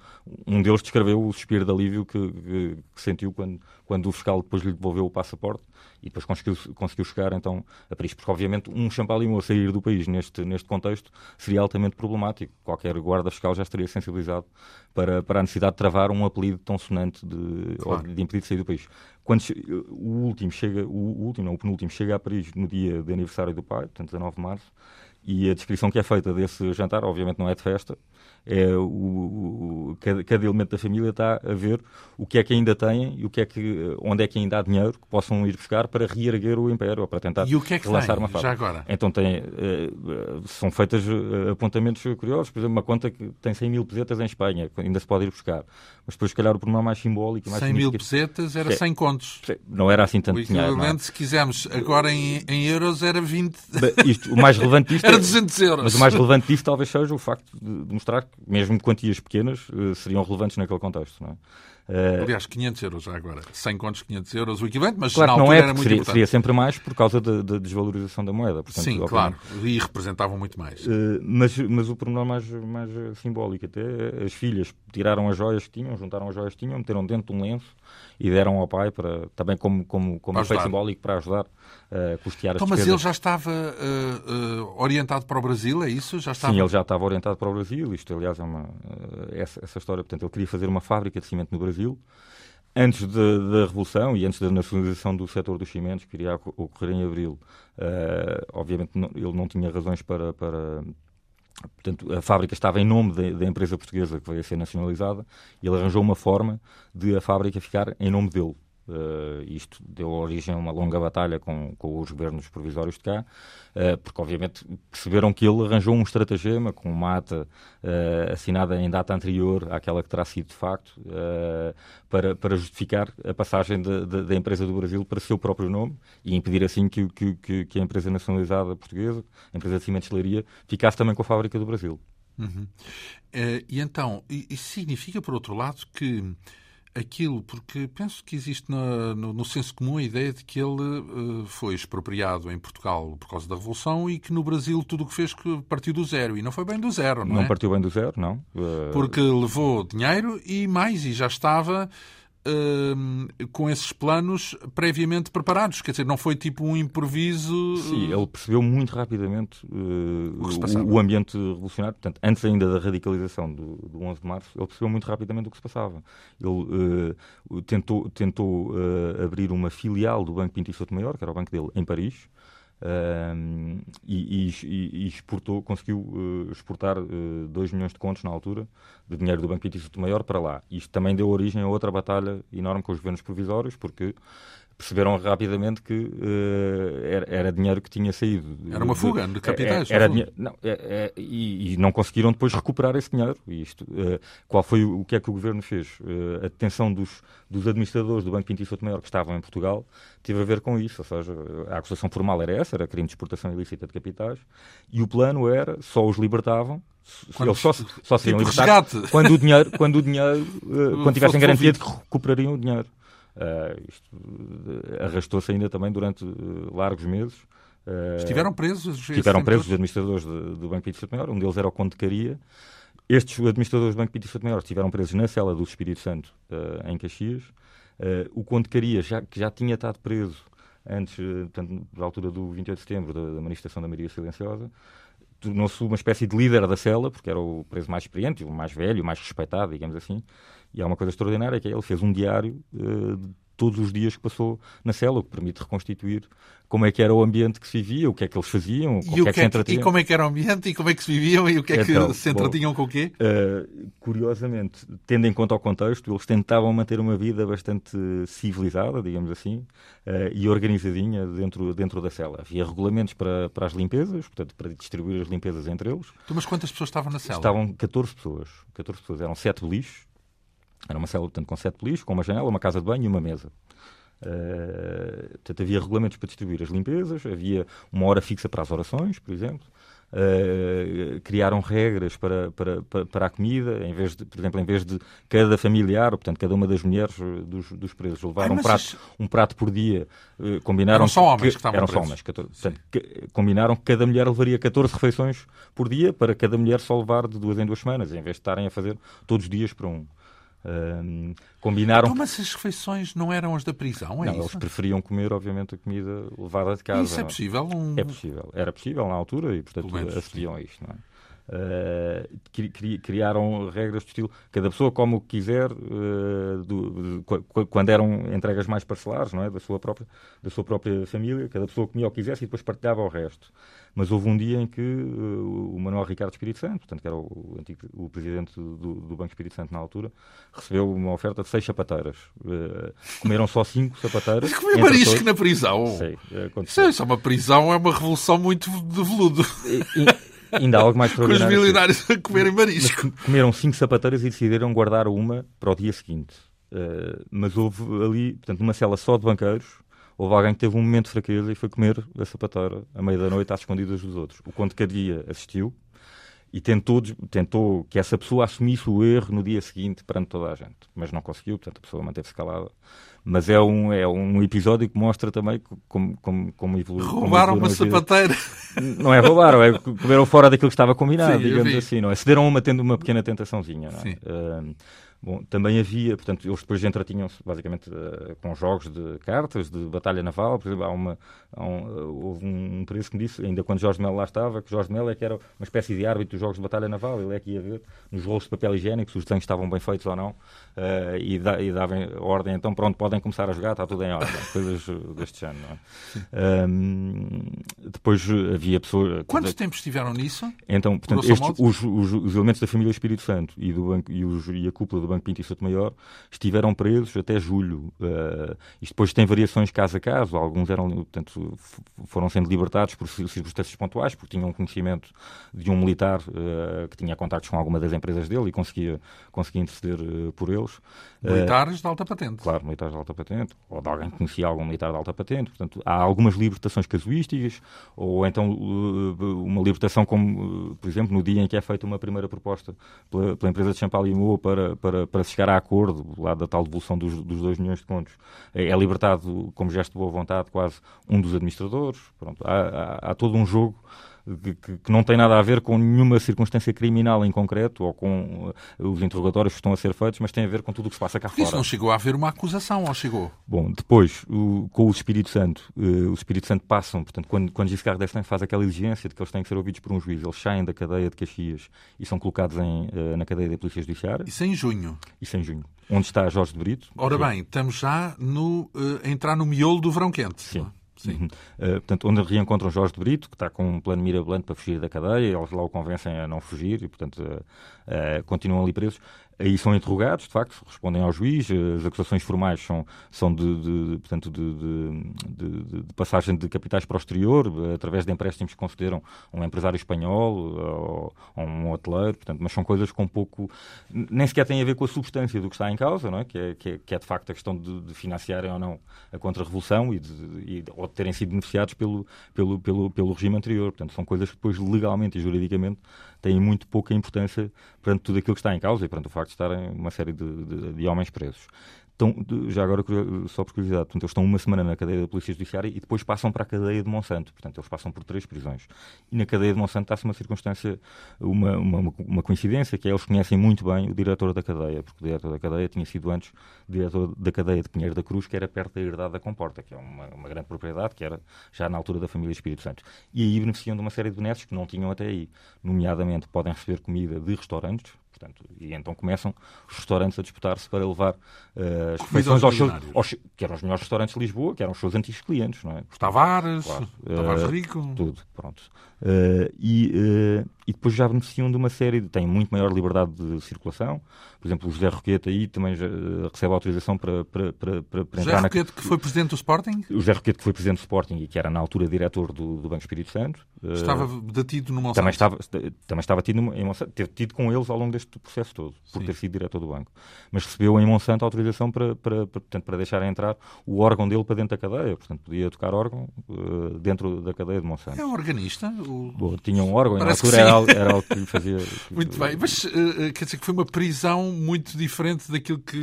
um deles descreveu o suspiro de alívio que, que, que, sentiu quando, quando o fiscal depois lhe devolveu o passaporte e depois conseguiu, conseguiu chegar então a Paris. Porque, obviamente, um champalimau a sair do país neste, neste contexto seria altamente problemático. Qualquer guarda fiscal já estaria sensibilizado para, para a necessidade de travar um apelido tão sonante de, claro. de impedir de sair do país. Quando o último chega, o último, não, o penúltimo chega a Paris no dia de aniversário do pai, portanto 19 de março, e a descrição que é feita desse jantar, obviamente não é de festa, é o, o, cada, cada, elemento da família está a ver o que é que ainda têm e o que é que, onde é que ainda há dinheiro que possam ir buscar para reerguer o império ou para tentar e o que é que relançar tem, uma fábrica. Já agora? Então tem, uh, são feitas uh, apontamentos curiosos, por exemplo, uma conta que tem 100 mil pesetas em Espanha, ainda se pode ir buscar. Mas depois, se calhar, o problema mais simbólico e mais 100 mil pesetas era 100 contos. Não era assim tanto dinheiro. O equivalente, é? se quisermos, agora em, em euros era 20. Isto, o mais relevante disto era 200 euros. Mas o mais relevante disto talvez seja o facto de mostrar que, mesmo quantias pequenas, uh, seriam relevantes naquele contexto. Não é? Uh, Aliás, 500 euros já agora. 100 contos, 500 euros, o equivalente, mas claro não é, era muito seria, importante. Seria sempre mais por causa da de, de desvalorização da moeda. Portanto, Sim, claro. E representavam muito mais. Uh, mas, mas o pormenor mais, mais simbólico até, as filhas tiraram as joias que tinham, juntaram as joias que tinham, meteram dentro de um lenço e deram ao pai para, também como, como, como efeito simbólico para ajudar a custear então, as Mas ele já estava uh, uh, orientado para o Brasil, é isso? Já estava... Sim, ele já estava orientado para o Brasil. Isto, aliás, é uma, essa, essa história. Portanto, ele queria fazer uma fábrica de cimento no Brasil antes da Revolução e antes da nacionalização do setor dos cimentos, que iria ocorrer em abril, uh, obviamente não, ele não tinha razões para, para. Portanto, a fábrica estava em nome da empresa portuguesa que veio a ser nacionalizada e ele arranjou uma forma de a fábrica ficar em nome dele. Uh, isto deu origem a uma longa batalha com, com os governos provisórios de cá, uh, porque obviamente perceberam que ele arranjou um estratagema com uma ata uh, assinada em data anterior àquela que terá sido de facto, para, para justificar a passagem de, de, da empresa do Brasil para seu próprio nome e impedir assim que, que, que a empresa nacionalizada portuguesa, a empresa de cimentos de ficasse também com a fábrica do Brasil. Uhum. e então, isso significa, por outro lado, que aquilo, porque penso que existe no, no, no, senso comum a ideia de que ele uh, foi expropriado em Portugal por causa da Revolução e que no Brasil tudo o que fez que partiu do zero. E não foi bem do zero, não, não é? partiu bem do zero, não. Uh... Porque levou dinheiro e mais, e já estava com esses planos previamente preparados. Quer dizer, não foi tipo um improviso. Sim, ele percebeu muito rapidamente uh, o, o, ambiente revolucionário. Portanto, antes ainda da radicalização do, do 11 de março, ele percebeu muito rapidamente o que se passava. Ele uh, tentou, tentou uh, abrir uma filial do Banco Pinto e Souto Maior, que era o banco dele, em Paris. Uh, e, e, e, exportou, conseguiu uh, exportar 2 uh, milhões de contos na altura de dinheiro do Banco Pinto Maior para lá. Isto também deu origem a outra batalha enorme com os governos provisórios, porque perceberam rapidamente que uh, era, era, dinheiro que tinha saído. Era uma fuga de capitais. Era, era não, é, é, e, e, não conseguiram depois recuperar esse dinheiro. Isto, uh, qual foi o, o, que é que o governo fez? Uh, a detenção dos, dos administradores do Banco Pinto e Souto Maior que estavam em Portugal teve a ver com isso. Ou seja, a acusação formal era essa, era crime de exportação ilícita de capitais, e o plano era só os libertavam quando, eles só, só seriam tipo libertados quando o dinheiro, quando o dinheiro, quando tivessem garantia de que recuperariam o dinheiro. Uh, isto uh, arrastou-se ainda também durante uh, largos meses. Estiveram presos? Estiveram presos os administradores de, do Banco Pinto Maior. Um deles era o Conde de Caria. Estes administradores do Banco Pinto Maior estiveram presos na cela do Espírito Santo, em Caxias. o Conde de Caria, já, que já tinha estado preso antes, portanto, da altura do 28 de setembro, da, da manifestação da Maria Silenciosa, tornou-se uma espécie de líder da cela, porque era o preso mais experiente, o mais velho, o mais respeitado, digamos assim. E há uma coisa extraordinária que é ele fez um diário uh, de todos os dias que passou na cela, o que permite reconstituir como é que era o ambiente que se vivia, o que é que eles faziam, e, o que é que, é que e como é que era o ambiente, e como é que se viviam, e o que é então, que se entretinham bom, com o quê? Uh, curiosamente, tendo em conta o contexto, eles tentavam manter uma vida bastante civilizada, digamos assim, uh, e organizadinha dentro, dentro da cela. Havia regulamentos para, para as limpezas, portanto, para distribuir as limpezas entre eles. Então, mas quantas pessoas estavam na cela? Estavam 14 pessoas. 14 pessoas. Eram 7 beliches, era uma cela, portanto, com sete beliches, com uma janela, uma casa de banho e uma mesa. Uh, portanto, havia regulamentos para distribuir as limpezas, havia uma hora fixa para as orações, por exemplo. Uh, criaram regras para, para, para, a comida, em vez de, por exemplo, em vez de cada familiar, portanto, cada uma das mulheres dos, dos presos levar um, prato, um prato por dia, uh, combinaram eram só homens que, que estavam eram presos. Só homens, 14, portanto, que, combinaram que cada mulher levaria 14 refeições por dia para cada mulher só levar de duas em duas semanas, em vez de estarem a fazer todos os dias para um. Um, combinaram. Então, mas as refeições não eram as da prisão? É não, isso? eles preferiam comer, obviamente, a comida levada de casa. Isso é possível? Um... É possível. Era possível na altura e, portanto, acediam a isto. Não é? Uh, criaram regras de estilo. Cada pessoa come o que quiser uh, do, do, quando eram entregas mais parcelares não é? Da sua própria da sua própria família cada pessoa comia o que quisesse e depois partilhava o resto. Mas houve um dia em que uh, o Manuel Ricardo Espírito Santo portanto que era o, antigo, o presidente do, do, Banco Espírito Santo na altura recebeu uma oferta de seis sapateiras. Comeram só cinco sapateiras comer marisco todos. na prisão? Sei, isso é uma prisão é uma revolução muito de veludo Ainda há algo mais extraordinário. Com os milionários a comerem marisco. comeram cinco sapateiras e decidiram guardar uma para o dia seguinte. Uh, mas houve ali, portanto, numa cela só de banqueiros, houve alguém que teve um momento de fraqueza e foi comer a sapateira à meia da noite às escondidas dos outros. O Conde Cadia assistiu e tentou, tentou que essa pessoa assumisse o erro no dia seguinte perante toda a gente, mas não conseguiu, portanto a pessoa manteve-se calada. Mas é um, é um episódio que mostra também como, como, como evoluiu. Roubaram uma sapateira. Não é roubaram, é comeram fora daquilo que estava combinado, Sim, digamos assim, não é? Cederam uma, tendo uma pequena tentaçãozinha, não é? Sim. Uh, Bom, também havia, portanto, eles depois entretinham-se basicamente uh, com jogos de cartas, de batalha naval. Por exemplo, há uma, há um, uh, houve um preço que me disse, ainda quando Jorge Melo lá estava, que Jorge Melo é que era uma espécie de árbitro dos jogos de batalha naval. Ele é que ia ver nos rolos de papel higiênico se os desenhos estavam bem feitos ou não uh, e, da, e dava ordem. Então, pronto, podem começar a jogar, está tudo em ordem. Coisas deste género, não é? Um, depois havia pessoas. Quanto tempo estiveram nisso? Então, portanto, estes, os, os, os, elementos da família Espírito Santo e, do banco, e, os, e a cúpula do Banco Pinto e Souto Maior estiveram presos até julho. Uh, isto depois tem variações caso a caso. Alguns eram, portanto, foram sendo libertados por circunstâncias pontuais, porque tinham conhecimento de um militar uh, que tinha contactos com alguma das empresas dele e conseguia, conseguia interceder uh, por eles. Militares de alta patente. Claro, militares de alta patente. Ou de alguém que conhecia algum militar de alta patente. Portanto, há algumas libertações casuísticas, ou então uma libertação como, por exemplo, no dia em que é feita uma primeira proposta pela, pela empresa de Champalimau para, para, para se chegar a acordo lá da tal devolução dos, dos 2 milhões de contos. É, é, libertado, como gesto de boa vontade, quase um dos administradores. Pronto, há, há, há todo um jogo que, que, não tem nada a ver com nenhuma circunstância criminal em concreto ou com uh, os interrogatórios que estão a ser feitos, mas tem a ver com tudo o que se passa cá fora. Isso não chegou a haver uma acusação, ou chegou? Bom, depois, o, com o Espírito Santo, uh, o Espírito Santo passam, portanto, quando, quando Giscard d'Estaing faz aquela exigência de que eles têm que ser ouvidos por um juiz, eles saem da cadeia de Caxias e são colocados em, uh, na cadeia da Polícia Judiciária. Isso em junho? Isso em junho. Onde está Jorge de Brito. Ora bem, estamos já no, uh, a entrar no miolo do verão quente. Sim. Sim. Uh, portanto, onde reencontram Jorge de Brito, que está com um plano mirabolante para fugir da cadeia, eles lá o convencem a não fugir e, portanto, uh, uh, continuam ali presos aí são interrogados, de facto, respondem ao juiz, as acusações formais são, são de, de portanto, de, de, de, passagem de capitais para o exterior, através de empréstimos que concederam a um empresário espanhol ou, a um hoteleiro, portanto, mas são coisas com pouco, nem sequer têm a ver com a substância do que está em causa, não é? Que, é, que, é, que é de facto a questão de, financiarem ou não a contra-revolução e, e, ou de terem sido beneficiados pelo, pelo, pelo, pelo regime anterior. Portanto, são coisas que depois legalmente e juridicamente têm muito pouca importância perante tudo aquilo que está em causa e perante o facto de estarem uma série de, de, de homens presos estão, já agora, só por curiosidade, portanto, eles estão uma semana na cadeia da Polícia Judiciária e depois passam para a cadeia de Monsanto. Portanto, eles passam por três prisões. E na cadeia de Monsanto está-se uma circunstância, uma, uma, uma, coincidência, que é eles conhecem muito bem o diretor da cadeia, porque o diretor da cadeia tinha sido antes diretor da cadeia de Pinheiro da Cruz, que era perto da herdade da Comporta, que é uma, uma grande propriedade, que era já na altura da família Espírito Santo. E aí beneficiam de uma série de benesses que não tinham até aí. Nomeadamente, podem receber comida de restaurantes, Portanto, e então começam os restaurantes a disputar-se para levar uh, as refeições aos seus, aos, que eram os melhores restaurantes de Lisboa, que eram os seus antigos clientes, não é? Os Tavares, claro. Tavares uh, Rico. Tudo, pronto. Uh, e, e depois já beneficiam de uma série, de, têm muito maior liberdade de circulação. Por exemplo, o José Roquete aí também já, recebe autorização para, para, para, para, para José Roquete na... que foi presidente do Sporting? O José Roquete que foi presidente do Sporting e que era na altura diretor do, do Banco Espírito Santo. Estava detido no Monsanto? Também estava, também estava tido em Monsanto, teve tido com eles ao longo deste processo todo por Sim. ter sido diretor do banco. Mas recebeu em Monsanto autorização para, para, para, portanto, para deixar entrar o órgão dele para dentro da cadeia. Portanto, podia tocar órgão uh, dentro da cadeia de Monsanto. É um organista? O... Bom, tinha um órgão, Parece na altura era algo, era algo que lhe fazia... muito bem, mas uh, quer dizer que foi uma prisão muito diferente daquilo que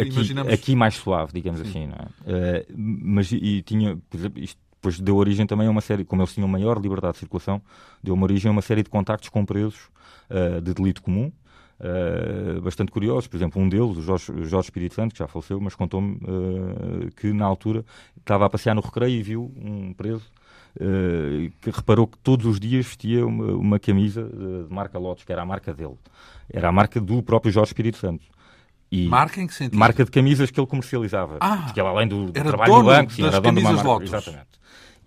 aqui, imaginamos? Aqui mais suave, digamos Sim. assim, não é? Uh, mas e tinha, por exemplo, isto depois deu origem também a uma série, como eles tinham maior liberdade de circulação, deu uma origem a uma série de contactos com presos uh, de delito comum, uh, bastante curiosos. Por exemplo, um deles, o Jorge, Jorge Espírito Santo, que já faleceu, mas contou-me uh, que na altura estava a passear no recreio e viu um preso Uh, que reparou que todos os dias vestia uma, uma camisa de marca Lotus, que era a marca dele. Era a marca do próprio Jorge Espírito Santo. E marca em que sentido? Marca de camisas que ele comercializava. Ah, que ele, além do, do trabalho do banco, sim, era dono de uma marca. Lotus. Exatamente.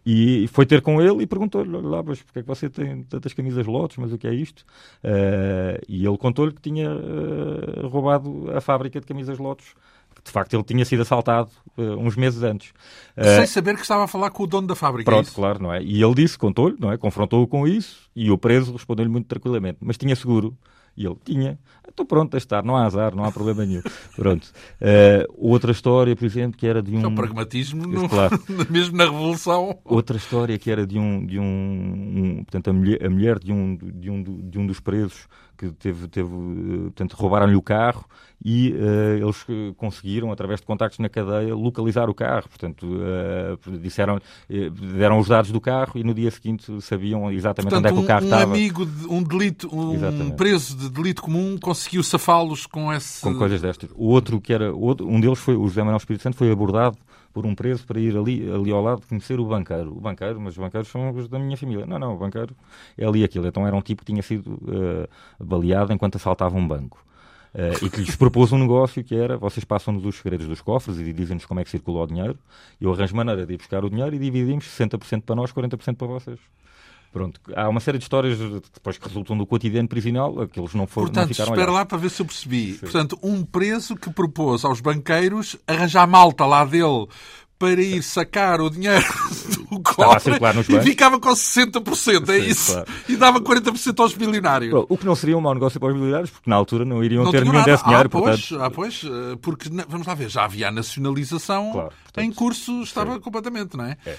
E foi ter com ele e perguntou-lhe lá, mas porque é que você tem tantas camisas Lotus, mas o que é isto? Uh, e ele contou-lhe que tinha uh, roubado a fábrica de camisas Lotus de facto ele tinha sido assaltado uh, uns meses antes. Sem saber que estava a falar com o dono da fábrica. Pronto, é claro, não é? E ele disse, contou-lhe, não é? Confrontou-o com isso e o preso respondeu-lhe muito tranquilamente, mas tinha seguro. E ele tinha. Estou pronto a estar, não há azar, não há problema nenhum. Pronto. Uh, outra história, por exemplo, que era de um. É o pragmatismo, no... claro. mesmo na Revolução. Outra história que era de um. De um, um portanto, a mulher, a mulher de, um, de, um, de um dos presos que teve, teve eh, portanto, roubaram-lhe o carro e uh, eles conseguiram, através de contactos na cadeia, localizar o carro. Portanto, uh, disseram, deram os dados do carro e no dia seguinte sabiam exatamente Portanto, onde é que o carro um estava. Um amigo, de, um delito, um exatamente. preso de delito comum conseguiu safá-los com esse... Com coisas destas. O outro que era, outro, um deles foi, o José Manuel Espírito Santo, foi abordado por um preso para ir ali, ali ao lado conhecer o banqueiro. O banqueiro, mas os banqueiros são os da minha família. Não, não, o banqueiro é ali aquilo. Então era um tipo que tinha sido uh, baleado enquanto assaltava um banco. Uh, e que lhes propôs um negócio que era: vocês passam-nos os segredos dos cofres e dizem-nos como é que circula o dinheiro. Eu arranjo maneira de ir buscar o dinheiro e dividimos 60% para nós, 40% para vocês. Pronto, há uma série de histórias depois que resultam do cotidiano prisional, aqueles não foram Portanto, não ficaram espera lá para ver se eu percebi. Sim. Portanto, um preso que propôs aos banqueiros arranjar malta lá dele para ir sacar o dinheiro do cofre e ficava com 60%, é Sim, isso? Claro. E dava 40% aos milionários. O que não seria um mau negócio para os milionários, porque na altura não iriam não ter nenhum desse dinheiro. Ah, pois, portanto... ah, pois, eh, porque, vamos lá ver, já havia a nacionalização claro, portanto, em curso, estava Sim. completamente, não é? é.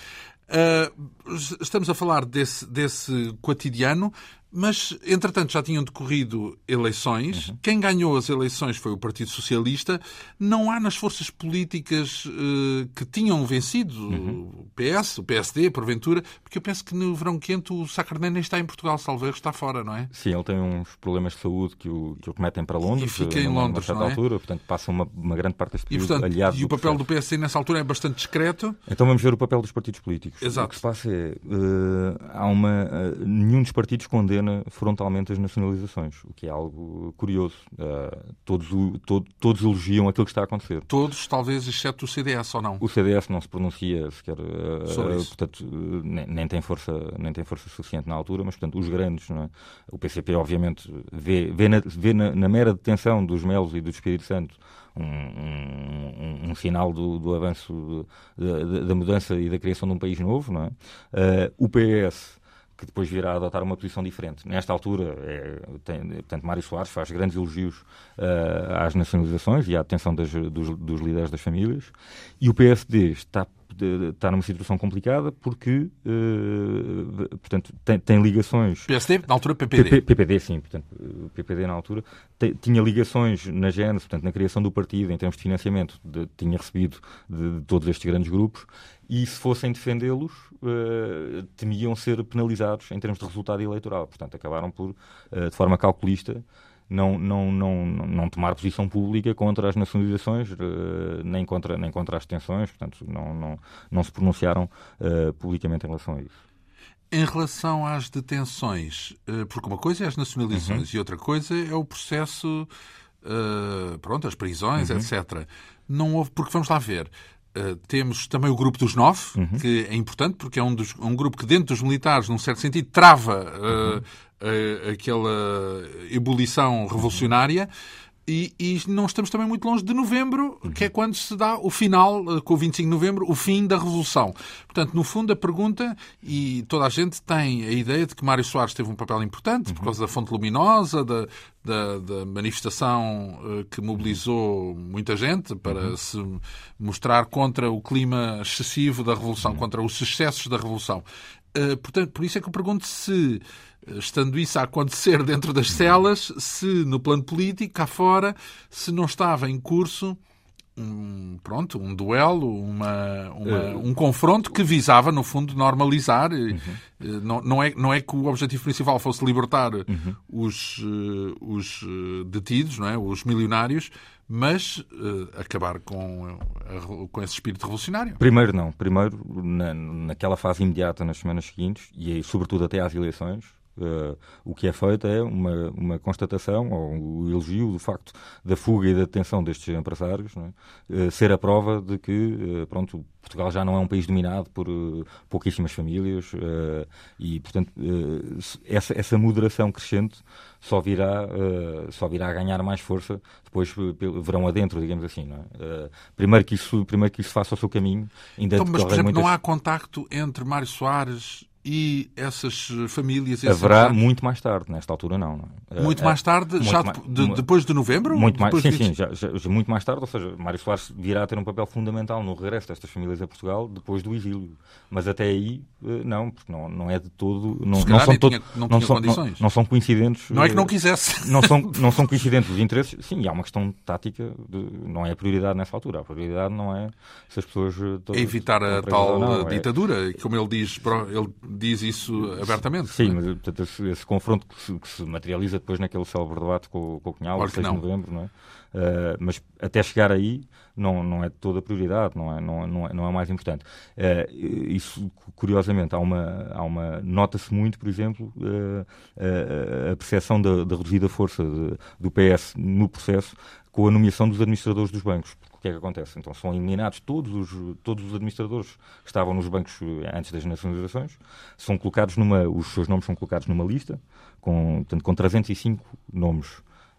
Uh, estamos a falar desse, desse cotidiano, mas, entretanto, já tinham decorrido eleições. Uhum. Quem ganhou as eleições foi o Partido Socialista. Não há nas forças políticas uh, que tinham vencido uhum. o PS, o PSD, porventura, porque eu penso que no verão quente o Sacrné nem está em Portugal, Salveiro está fora, não é? Sim, ele tem uns problemas de saúde que o, que o remetem para Londres. E fica em Londres, certa não é? altura, portanto passa uma, uma grande parte deste período e, portanto, E o papel do PSD nessa altura é bastante discreto. Então vamos ver o papel dos partidos políticos. Exato. O que se passa é, uh, há uma, uh, nenhum dos partidos condena frontalmente as nacionalizações, o que é algo curioso. Uh, todos, todo, todos elogiam aquilo que está a acontecer. Todos, talvez, exceto o CDS, ou não? O CDS não se pronuncia sequer, portanto, nem, nem, tem força, nem tem força suficiente na altura, mas, portanto, os grandes, é? o PCP, obviamente, vê, vê, na, vê na, na mera detenção dos Melos e do Espírito Santo um, um, um sinal do, do avanço da, da, mudança e da criação de um país novo. Não é? Uh, o PS que depois virá a adotar uma posição diferente. Nesta altura, é, tem, portanto, Mário Soares faz grandes elogios uh, às nacionalizações e à atenção das, dos, dos líderes das famílias, e o PSD está está numa situação complicada porque, uh, portanto, tem, tem, ligações... PSD, na altura PPD. PPD, sim. Portanto, PPD, na altura, te, tinha ligações na gênese, portanto, na criação do partido, em termos de financiamento, de, tinha recebido de, de, todos estes grandes grupos, e se fossem defendê-los, uh, temiam ser penalizados em termos de resultado eleitoral. Portanto, acabaram por, uh, de forma calculista, não, não, não, não tomar posição pública contra as nacionalizações, uh, nem, contra, nem contra as detenções, portanto, não, não, não se pronunciaram uh, publicamente em relação a isso. Em relação às detenções, uh, porque uma coisa é as nacionalizações uhum. e outra coisa é o processo, pronto, as prisões, uhum. etc. Não houve, porque vamos lá ver, Uh, temos também o grupo dos nove, uhum. que é importante porque é um, dos, um grupo que, dentro dos militares, num certo sentido, trava uh, uhum aquela ebulição revolucionária. E, e, não estamos também muito longe de novembro, que é quando se dá o final, eh, com o 25 de novembro, o fim da Revolução. Portanto, no fundo, a pergunta, e toda a gente tem a ideia de que Mário Soares teve um papel importante uhum. por causa da fonte luminosa, da, da, da manifestação uh, que mobilizou muita gente para uhum. se mostrar contra o clima excessivo da Revolução, uhum. contra os excessos da Revolução. Portanto, por isso é que eu pergunto se estando isso a acontecer dentro das celas, se no plano político, cá fora, se não estava em curso um, pronto, um duelo, uma, uma, uh, um confronto que visava, no fundo, normalizar. Uh -huh. não, não, é, não é que o objetivo principal fosse libertar uh -huh. os, uh, os detidos, não é? os milionários, mas acabar com, com esse espírito revolucionário. Primeiro não. Primeiro, na, naquela fase imediata, nas semanas seguintes, e sobretudo até às eleições, Uh, o que é feito é uma, uma constatação, ou um elogio do facto da fuga e da detenção destes empresários, é? uh, ser a prova de que uh, pronto, Portugal já não é um país dominado por pouquíssimas famílias e, portanto, essa, essa moderação crescente só virá, só virá a ganhar mais força depois verão adentro, digamos assim. É? primeiro, que isso, primeiro que isso faça o seu caminho, ainda então, Mas, por exemplo, muitas... não há contacto entre Mário Soares e essas famílias... Haverá muito mais tarde, nesta altura não. não é? Muito é, mais tarde, muito já mais, de, depois de novembro? Muito mais, sim, sim, já, já, muito mais tarde, ou seja, Mário Soares virá a ter um papel fundamental no regresso destas famílias a Portugal depois do exílio. Mas até aí, eh, não, porque não, não é de todo... Não, não são, todo, tinha, não, não, são, não, não, são coincidentes... Não é que não quisesse. Não são, não são coincidentes os interesses. Sim, há uma questão tática, de, não é a prioridade nessa altura. A prioridade não é se as pessoas... Eh, todas, é evitar a tal é ditadura, é... como ele diz, ele diz isso abertamente. Sim, é? mas portanto, esse, esse, confronto que se, que se, materializa depois naquele célebre debate com, com o Cunhal, claro 6 de novembro, não é? Uh, mas até chegar aí não, não é toda a prioridade, não é, não, não é, não é mais importante. Uh, isso, curiosamente, há uma, há uma nota-se muito, por exemplo, uh, a percepção da, da reduzida força de, do PS no processo com a nomeação dos administradores dos bancos que é que acontece? Então são eliminados todos os, todos os administradores que estavam nos bancos eh, antes das nacionalizações, são colocados numa, os seus nomes são colocados numa lista, com, portanto, com 305 nomes.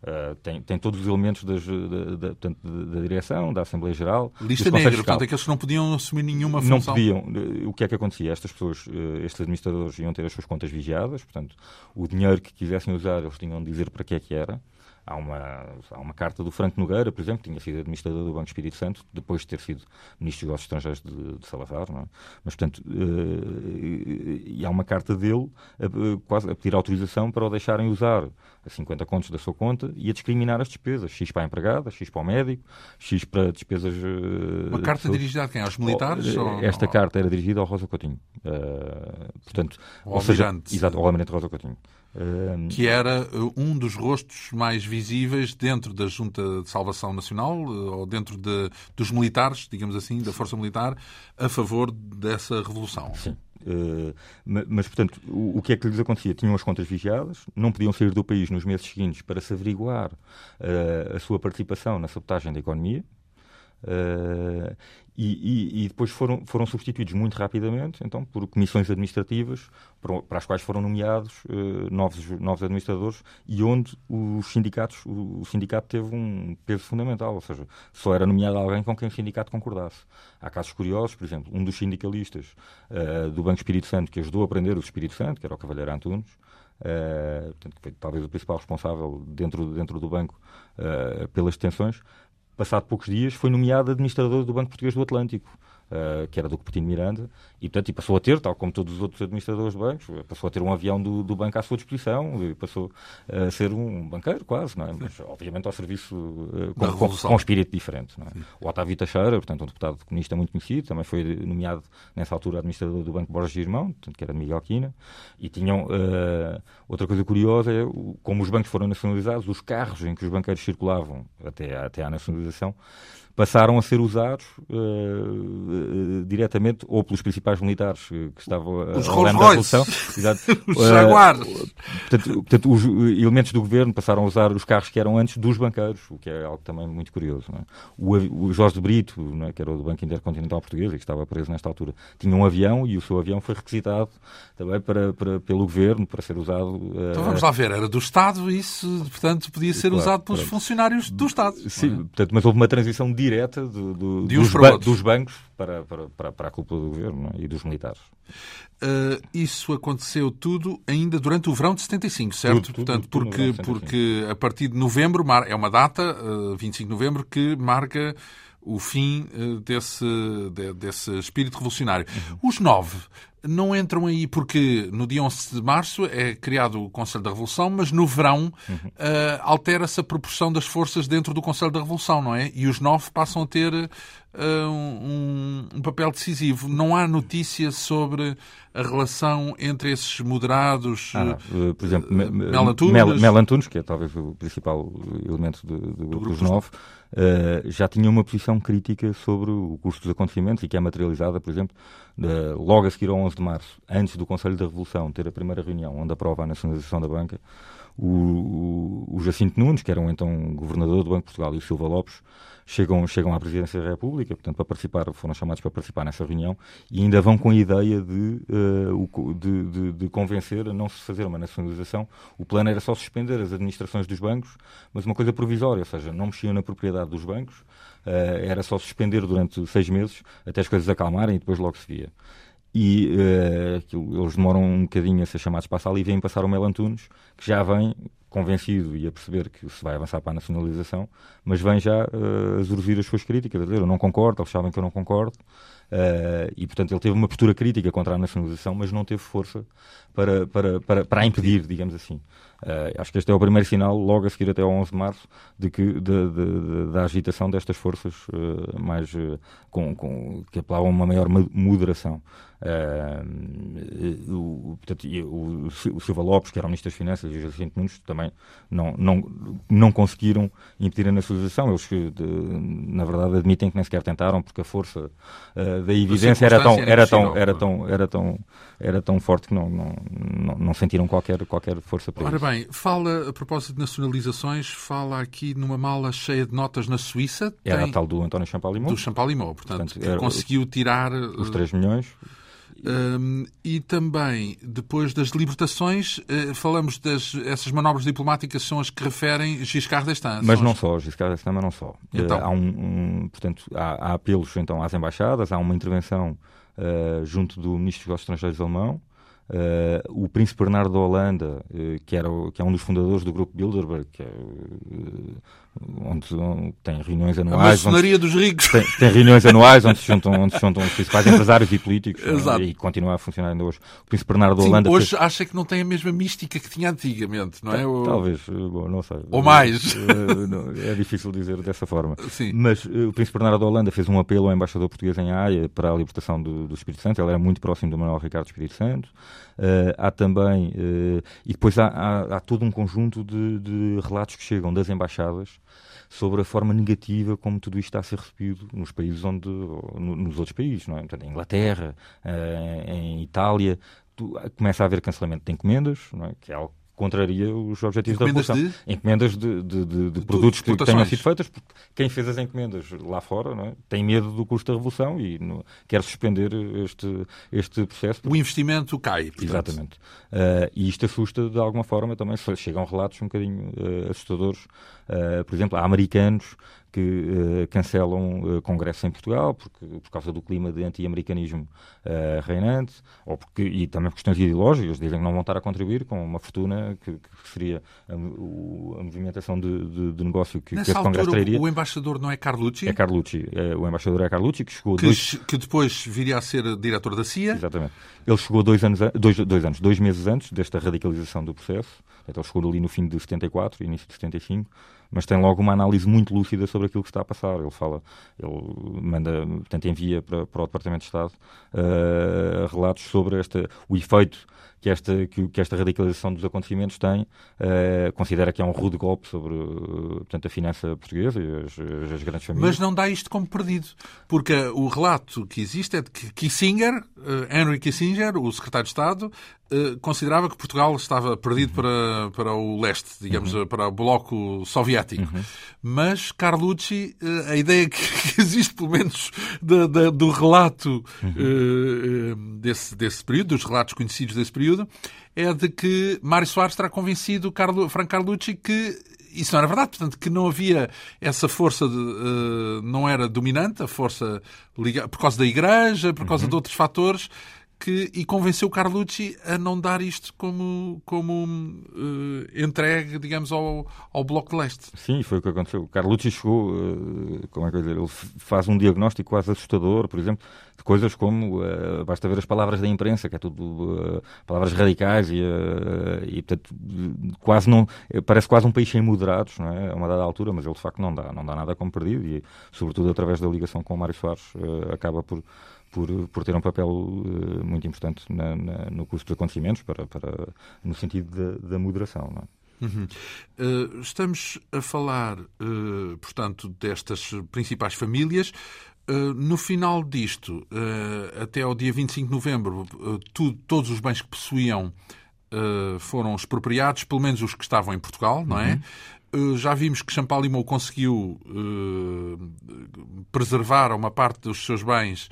Uh, tem, tem todos os elementos das, da, da, da, da, direção, da Assembleia Geral. Lista negra, Fiscal. portanto, aqueles que não podiam assumir nenhuma função. Não podiam. Eh, o que é que acontecia? Estas pessoas, estes administradores iam ter as suas contas vigiadas, portanto, o dinheiro que quisessem usar, eles tinham de dizer para que é que era. Há uma, há uma carta do Franco Nogueira, por exemplo, que tinha sido administrador do Banco Espírito Santo, depois de ter sido ministro dos Negócios Estrangeiros de, de Salazar, não é? Mas, portanto, uh, e há uma carta dele a, quase a pedir autorização para o deixarem usar a 50 contos da sua conta e a discriminar as despesas. X para a empregada, X para o médico, X para despesas... Uh, uma carta dirigida a quem? Aos militares? Oh, esta ou... carta era dirigida ao Rosa Coutinho. Uh, portanto, ou seja, exato, ao Almirante Rosa Coutinho que era uh, um dos rostos mais visíveis dentro da Junta de Salvação Nacional, uh, ou dentro de, dos militares, digamos assim, da Força Militar, a favor dessa revolução. Sim. Uh, mas, portanto, o, o, que é que lhes acontecia? Tinham as contas vigiadas, não podiam sair do país nos meses seguintes para se averiguar uh, a sua participação na sabotagem da economia. Uh, e, e, e, depois foram, foram substituídos muito rapidamente então por comissões administrativas para, as quais foram nomeados uh, novos, novos administradores e onde os sindicatos o, o, sindicato teve um peso fundamental, ou seja, só era nomeado alguém com quem o sindicato concordasse. Há casos curiosos, por exemplo, um dos sindicalistas uh, do Banco Espírito Santo que ajudou a aprender o Espírito Santo, que era o Cavalheiro Antunes, foi talvez o principal responsável dentro, dentro do banco pelas detenções, passado poucos dias, foi nomeado administrador do Banco Português do Atlântico. Uh, que era do Coutinho Miranda, e portanto e passou a ter, tal como todos os outros administradores de bancos, passou a ter um avião do, do banco à sua disposição, passou a ser um banqueiro quase, não é? mas obviamente ao serviço uh, com, com, com, um espírito diferente. Não é? O Otávio Teixeira, portanto um deputado comunista muito conhecido, também foi nomeado nessa altura administrador do Banco Borges de Irmão, portanto, que era de Miguel Quina, e tinham, uh, outra coisa curiosa é, como os bancos foram nacionalizados, os carros em que os banqueiros circulavam até, até à nacionalização, passaram a ser usados uh, uh, diretamente ou pelos principais militares que estavam a, os a da Revolução. os Jaguares. Portanto, portanto, os elementos do governo passaram a usar os carros que eram antes dos banqueiros, o que é algo também muito curioso. É? O, o, Jorge de Brito, é? que era do Banco Intercontinental Português e que estava preso nesta altura, tinha um avião e o seu avião foi requisitado também para, para pelo governo para ser usado. Uh... Então vamos lá ver, era do Estado e isso, portanto, podia ser claro, usado pelos funcionários do Estado. Sim, é? portanto, mas houve uma transição direta do, do, dos, ba dos, bancos para, para, para, a culpa do governo é? e dos militares. Uh, isso aconteceu tudo ainda durante o verão de 75, certo? Tudo, tudo, Portanto, tudo, porque, porque a partir de novembro, é uma data, uh, 25 de novembro, que marca o fim uh, desse, de, desse espírito revolucionário. Uhum. Os nove não entram aí porque no dia 11 de março é criado o Conselho da Revolução, mas no verão uhum. uh, altera-se a proporção das forças dentro do Conselho da Revolução, não é? E os nove passam a ter uh, um, um, papel decisivo. Não há notícia sobre a relação entre esses moderados. Ah, uh, por exemplo, Melantunes. Melantunes, que é talvez o principal elemento do, do, do dos nove. Uh, já tinha uma posição crítica sobre o curso dos acontecimentos e que é materializada, por exemplo, de, logo a seguir ao 11 de março, antes do Conselho da Revolução ter a primeira reunião onde aprova a nacionalização da banca, o, o, Jacinto Nunes, que era um então governador do Banco de Portugal, e o Silva Lopes, chegam, chegam à Presidência da República, portanto, para participar, foram chamados para participar nessa reunião e ainda vão com a ideia de, uh, de, de, de, convencer a não se fazer uma nacionalização. O plano era só suspender as administrações dos bancos, mas uma coisa provisória, ou seja, não mexiam na propriedade dos bancos, uh, era só suspender durante seis meses até as coisas acalmarem e depois logo se via e uh, eles demoram um bocadinho a ser chamados para a sala e vêm passar o Melantunes, que já vem convencido e a perceber que se vai avançar para a nacionalização, mas vem já uh, a as suas críticas, a dizer eu não concordo, eles sabem que eu não concordo, uh, e portanto ele teve uma postura crítica contra a nacionalização, mas não teve força para, para, para, para a impedir, digamos assim. Uh, acho que este é o primeiro sinal, logo a seguir até ao 11 de março, de que, de, de, de, da agitação destas forças uh, mais, uh, com, com, que apelavam uma maior moderação. o, portanto, o, o, Silva Lopes, que era o Ministro das Finanças, e o Jacinto Nunes também não, não, não conseguiram impedir a nacionalização. Eles, na verdade, admitem que nem sequer tentaram, porque a força da evidência era tão, era, tão, era, tão, era, tão, era tão forte que não, não, não, sentiram qualquer, qualquer força para Ora isso. bem, fala, a propósito de nacionalizações, fala aqui numa mala cheia de notas na Suíça. Era a tal do António Champalimau. Do Champalimau, portanto, portanto conseguiu tirar... Os 3 milhões. Um, e também, depois das libertações, uh, falamos das essas manobras diplomáticas são as que referem Giscard d'Estaing. Mas não só, Giscard d'Estaing, mas não só. Então. Uh, há, um, um portanto, há, há, apelos então, às embaixadas, há uma intervenção uh, junto do Ministro dos Estrangeiros alemão, Uh, o príncipe Bernardo da Holanda, uh, que, era o, que é um dos fundadores do grupo Bilderberg, que é, uh, onde, onde, tem reuniões anuais. A maçonaria dos ricos. Tem, tem, reuniões anuais onde se juntam, onde se juntam os principais empresários e políticos Exato. e continua a funcionar ainda hoje. O príncipe Bernardo da Holanda. Hoje acha que não tem a mesma mística que tinha antigamente, não é? Talvez, bom, não sei. Ou mais. é difícil dizer dessa forma. Sim. Mas o príncipe Bernardo da Holanda fez um apelo ao embaixador português em Haia para a libertação do, do Espírito Santo. Ele era muito próximo do Manuel Ricardo Espírito Santo. há também, e depois há, há, há, todo um conjunto de, de relatos que chegam das embaixadas sobre a forma negativa como tudo isto está a ser recebido nos países onde, nos outros países, não é? Portanto, em Inglaterra, em Itália, começa a haver cancelamento de encomendas, é? que é algo contraria os objetivos encomendas da Revolução. De? Encomendas de, de, de, de produtos que tenham sido feitas, porque quem fez as encomendas lá fora é? tem medo do custo da Revolução e no, quer suspender este, este processo. O investimento cai. Portanto. Exatamente. Uh, e isto assusta de alguma forma também. Chegam relatos um bocadinho uh, assustadores. Uh, por exemplo, há americanos que uh, cancelam uh, congressos em Portugal porque, por causa do clima de anti-americanismo uh, reinante, ou porque, e também por questões ideológicas, dizem que não vão estar a contribuir com uma fortuna que, que seria a, o, a, movimentação de, de, de negócio que, Nessa que esse congresso altura. O embaixador não é Carlucci? É Carlucci. É, o embaixador é Carlucci, que chegou... Que, dois... que depois viria a ser diretor da CIA. Exatamente. Ele chegou dois anos, dois, dois anos, dois meses antes desta radicalização do processo. Então ele chegou ali no fim de 74, início de 75 mas tem logo uma análise muito lúcida sobre aquilo que está a passar. Ele fala, ele manda, portanto, envia para, para o Departamento de Estado uh, relatos sobre esta, o efeito que esta, que, que esta radicalização dos acontecimentos tem, uh, considera que é um rude golpe sobre uh, portanto, a finança portuguesa e as, as, grandes famílias. Mas não dá isto como perdido, porque o relato que existe é de que Kissinger, uh, Henry Kissinger, o secretário de Estado, considerava que Portugal estava perdido uhum. para, para o leste, digamos, uhum. para o bloco soviético. Uhum. Mas Carlucci, a ideia que, que existe, pelo menos, da, da, do relato uhum. desse, desse período, dos relatos conhecidos desse período, período, é de que Mário Soares terá convencido Carlo, Franco Carlucci que isso não era verdade, portanto, que não havia essa força, de, uh, não era dominante, a força liga, por causa da igreja, por causa uhum. de outros fatores, que, e convenceu Carlucci a não dar isto como, como uh, entregue, digamos, ao, ao Bloco de Leste. Sim, foi o que aconteceu. Carlucci chegou, uh, como é que eu dizer, ele faz um diagnóstico quase assustador, por exemplo, de coisas como, uh, basta ver as palavras da imprensa, que é tudo palavras radicais e, e portanto, quase não, parece quase um país sem moderados, não é? A uma dada altura, mas ele de facto não dá, não dá nada como perdido e, sobretudo, através da ligação com o Mário Soares, acaba por por, por ter um papel uh, muito importante na, na, no curso dos acontecimentos, para, para, no sentido da, moderação. É? Uhum. Uh, estamos a falar, uh, portanto, destas principais famílias. Uh, no final disto, até ao dia 25 de novembro, todos os bens que possuíam foram expropriados, pelo menos os que estavam em Portugal, não é? Uhum. já vimos que Champalimau conseguiu preservar uma parte dos seus bens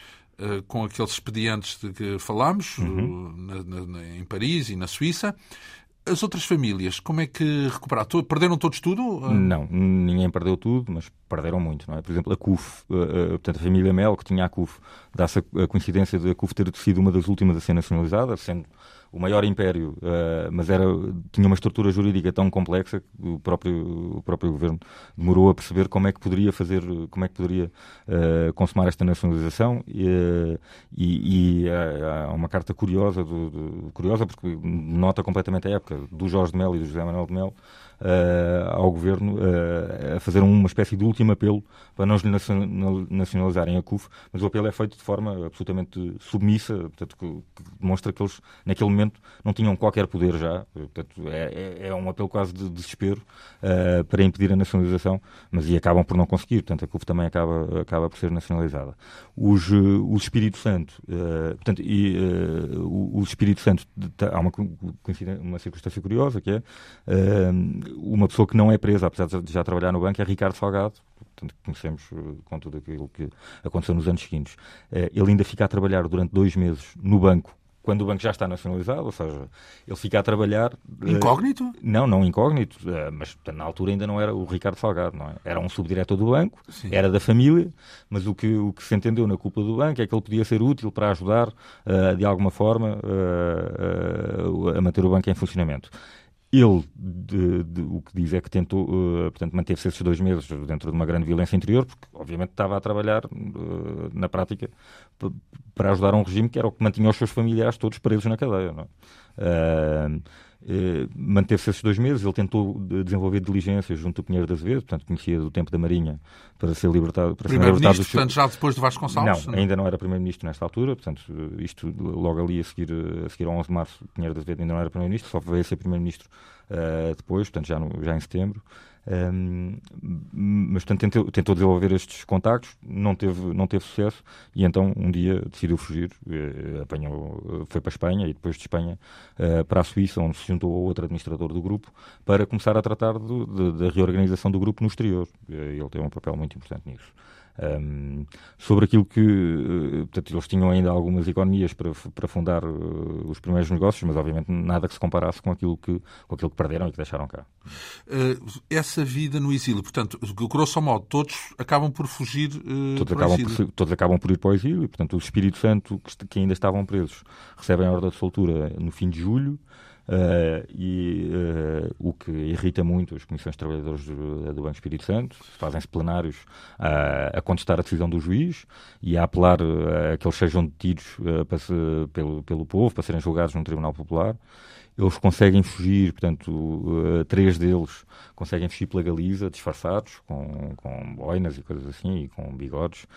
com aqueles expedientes de que falámos, uhum. na, na, em Paris e na Suíça. As outras famílias, como é que recuperaram? Perderam todos tudo? Não, ninguém perdeu tudo, mas perderam muito, não é? Por exemplo, a CUF, uh, uh, portanto, a família Mel, que tinha a CUF, dá-se a coincidência de a CUF ter sido uma das últimas a ser nacionalizada, sendo o maior império, uh, mas era, tinha uma estrutura jurídica tão complexa que o próprio, o próprio governo demorou a perceber como é que poderia fazer, como é que poderia uh, consumar esta nacionalização. E, uh, e, e há uma carta curiosa, do, do, curiosa porque nota completamente a época, do Jorge de Mel e do José Manuel de Mel, ao governo uh, a fazer uma espécie de último apelo para não nacionalizarem a CUF, mas o apelo é feito de forma absolutamente submissa, portanto, que, demonstra que eles, naquele momento, não tinham qualquer poder já. Portanto, é, é, é um apelo quase de desespero uh, para impedir a nacionalização, mas e acabam por não conseguir. Portanto, a CUF também acaba, acaba por ser nacionalizada. Os, o Espírito Santo, portanto, e, o, Espírito Santo, há uma, uma circunstância curiosa que é uma pessoa que não é presa, apesar de já trabalhar no banco, é Ricardo Salgado, portanto, conhecemos eh, com tudo aquilo que aconteceu nos anos seguintes. Eh, ele ainda fica a trabalhar durante dois meses no banco, quando o banco já está nacionalizado, ou seja, ele fica a trabalhar... Eh, incógnito? Uh, não, não incógnito, uh, mas na altura ainda não era o Ricardo Salgado, não é? Era um subdiretor do banco, Sim. era da família, mas o que, o que se entendeu na culpa do banco é que ele podia ser útil para ajudar, uh, de alguma forma, a manter o banco em funcionamento ele, de, de, o que diz é que tentou, uh, portanto, manteve-se esses dois meses dentro de uma grande violência interior, porque, obviamente, estava a trabalhar uh, na prática para ajudar um regime que era o que mantinha os seus familiares todos presos na cadeia. Não é? uh, eh, manteve-se esses dois meses, ele tentou desenvolver diligências junto ao Pinheiro da Azevedo, portanto conhecia do tempo da Marinha, para ser libertado. Para Primeiro-Ministro, portanto, já depois de Vasconcelos? Não, ainda não era Primeiro-Ministro nesta altura, portanto, isto logo ali a seguir, a seguir ao 11 de março, Pinheiro da Azevedo ainda não era Primeiro-Ministro, só veio a ser Primeiro-Ministro uh, depois, portanto, já, no, já em setembro. Um, mas portanto, tentou, tentou, desenvolver estes contactos, não teve, não teve sucesso e então um dia decidiu fugir, eh, apanhou, foi para a Espanha e depois de Espanha uh, para a Suíça, onde se juntou a outro administrador do grupo para começar a tratar da reorganização do grupo no exterior. Ele tem um papel muito importante nisso. Um, sobre aquilo que uh, portanto, eles tinham ainda algumas economias para, para fundar uh, os primeiros negócios, mas obviamente nada que se comparasse com aquilo que, com aquilo que perderam e que deixaram cá. Uh, essa vida no exílio, portanto, grosso modo, todos acabam por fugir todos acabam por, todos acabam por ir para o exílio, e, portanto, o Espírito Santo, que, que ainda estavam presos, recebem a ordem de soltura no fim de julho. Uh, e uh, o que irrita muito as comissões de trabalhadores do, do Banco Espírito Santo, fazem-se plenários uh, a contestar a decisão do juiz e a apelar a que eles sejam detidos se, pelo, pelo povo, para serem julgados num tribunal popular. Eles conseguem fugir, portanto, três deles conseguem fugir pela Galiza, disfarçados, com, com boinas e coisas assim, e com bigodes,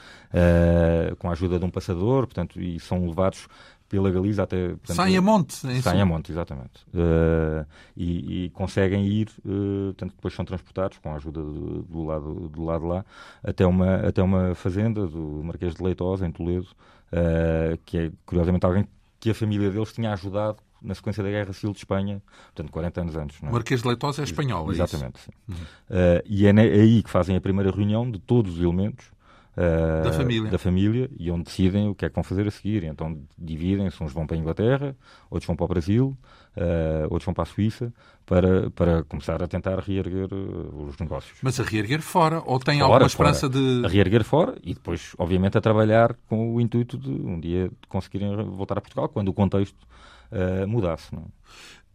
com a ajuda de um passador, portanto, e são levados pela Galiza até... Portanto, Saem a monte. É Saem a monte, exatamente. Uh, e, e, conseguem ir, uh, portanto, depois são transportados com a ajuda do, do, lado, do lado lá até uma, até uma fazenda do Marquês de Leitosa, em Toledo, uh, que é, curiosamente, alguém que a família deles tinha ajudado na sequência da Guerra Civil de Espanha, portanto, 40 anos antes. Não é? Marquês de Leitosa é espanhol, é Exatamente, uhum. uh, e é aí que fazem a primeira reunião de todos os elementos da, família. da família e onde decidem o que é que vão fazer a seguir. Então dividem-se, uns vão para a Inglaterra, outros vão para o Brasil, uh, outros vão para a Suíça, para, para começar a tentar reerguer uh, os negócios. Mas a reerguer fora? Ou tem fora, alguma esperança fora. de. A reerguer fora e depois, obviamente, a trabalhar com o intuito de um dia conseguirem voltar a Portugal, quando o contexto mudasse. Não?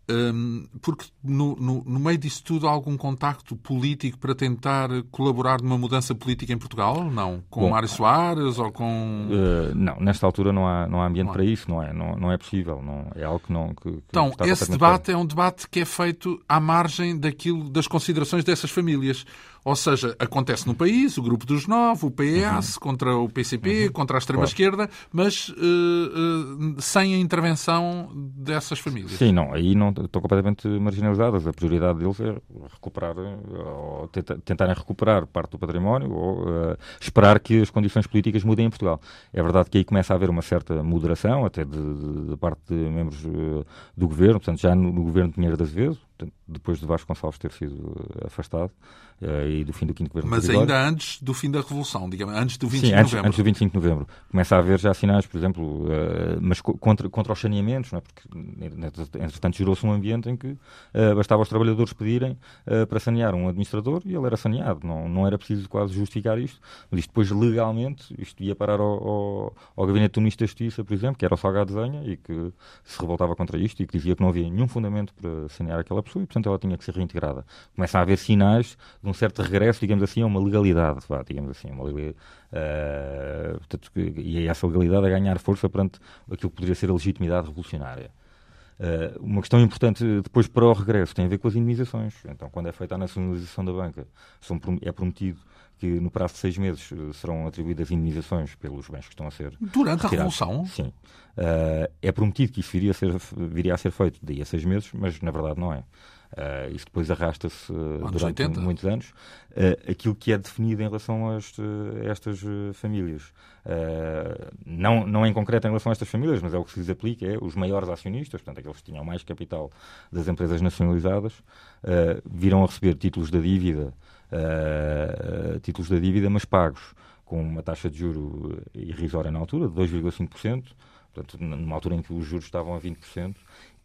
É? Um, porque no, no, no, meio disso tudo há algum contacto político para tentar colaborar numa mudança política em Portugal? Não? Com Bom, Mário Soares ou com... Uh, não, nesta altura não há, não há ambiente não para isso, não é, não, não é possível, não, é algo que não... Que, que então, esse debate é um debate que é feito à margem daquilo, das considerações dessas famílias. Ou seja, acontece no país, o grupo dos nove, o PS uhum. contra o PCP, uhum. contra a extrema-esquerda, claro. mas uh, uh, sem a intervenção dessas famílias. Sim, não, aí não estão completamente marginalizadas. A prioridade deles é recuperar, ou tentarem recuperar parte do património, ou uh, esperar que as condições políticas mudem em Portugal. É verdade que aí começa a haver uma certa moderação, até de, de, de parte de membros do governo, portanto, já no, no governo de Pinheiro das Vezes, depois de Vasconcelos ter sido afastado uh, e do fim do quinto governo Mas ainda antes do fim da Revolução, digamos, antes do 25 Sim, de novembro. antes do 25 de novembro. Começa a haver já sinais, por exemplo, uh, mas contra, contra os saneamentos, não é? porque entretanto gerou-se um ambiente em que bastava aos trabalhadores pedirem para sanear um administrador e ele era saneado. Não, não era preciso quase justificar isto, mas isto depois legalmente, isto ia parar ao, ao, ao gabinete do Ministro da Justiça, por exemplo, que era o Salgado Zenha e que se revoltava contra isto e que dizia que não havia nenhum fundamento para sanear aquela pessoa e, portanto, ela tinha que ser reintegrada. Começa a haver sinais de um certo regresso, digamos assim, a uma legalidade, vá, digamos assim, uma legalidade, uh, portanto, e essa legalidade a ganhar força perante aquilo que poderia ser a legitimidade revolucionária. Uh, uma questão importante depois para o regresso tem a ver com as indenizações. Então, quando é feita a nacionalização da banca, são, é prometido que no prazo de seis meses eh, serão atribuídas indenizações pelos bens que estão a ser Durante retirados. a Revolução? Sim. Uh, é prometido que isso viria a, ser, viria a ser feito daí a seis meses, mas na verdade não é. Uh, isso depois arrasta-se uh, durante 80. muitos anos. Uh, aquilo que é definido em relação a, este, a estas famílias, não, não em concreto em relação a estas famílias, mas é o que se lhes aplica, é os maiores acionistas, portanto, aqueles que tinham mais capital das empresas nacionalizadas, virão a receber títulos da dívida, títulos da dívida, mas pagos com uma taxa de juro irrisória na altura, de 2,5%, portanto, numa altura em que os juros estavam a 20%,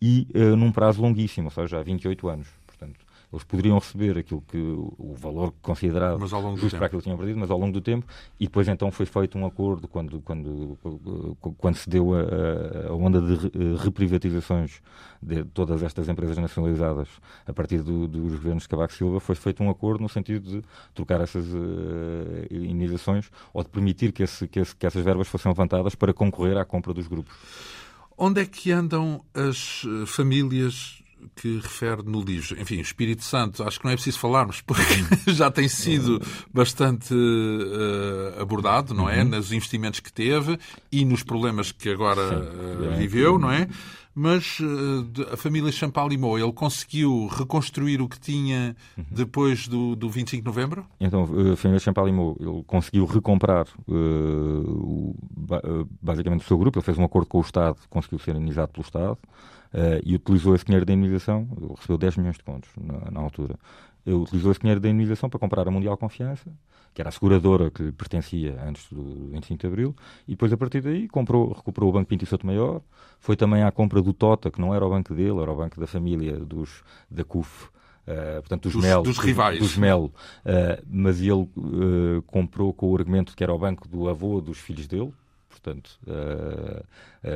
e uh, num prazo longuíssimo, ou seja, há 28 anos. Portanto, Eles poderiam receber aquilo que o valor considerado justo para aquilo que tinham perdido, mas ao longo do tempo, e depois então foi feito um acordo quando, quando, quando se deu a, a onda de reprivatizações de todas estas empresas nacionalizadas. A partir do, dos governos de Cavaco Silva, foi feito um acordo no sentido de trocar essas uh, indenizações ou de permitir que, esse, que, esse, que essas verbas fossem levantadas para concorrer à compra dos grupos. Onde é que andam as eh, famílias que refere no livro. Enfim, o Espírito Santo, acho que não é preciso falarmos, porque já tem sido bastante uh, abordado, não é? Uhum. Nos investimentos que teve e nos problemas que agora uh, viveu, não é? Mas uh, a família Champalimau, ele conseguiu reconstruir o que tinha uhum. depois do, do 25 de novembro? Então, a família Champalimau, ele conseguiu recomprar basicamente o seu grupo, ele fez um acordo com o Estado, conseguiu ser indenizado pelo Estado, uh, e utilizou esse dinheiro da indenização, recebeu 10 milhões de contos na, na altura, utilizou esse dinheiro da indenização para comprar a Mundial Confiança, que era a seguradora que lhe pertencia antes do 25 de Abril, e depois a partir daí comprou, recuperou o Banco Pinto e Souto Maior, foi também à compra do Tota, que não era o banco dele, era o banco da família dos, da CUF, Uh, portanto, dos, dos, dos rivais. Dos, uh, mas ele uh, comprou com o argumento que era o banco do avô dos filhos dele, portanto,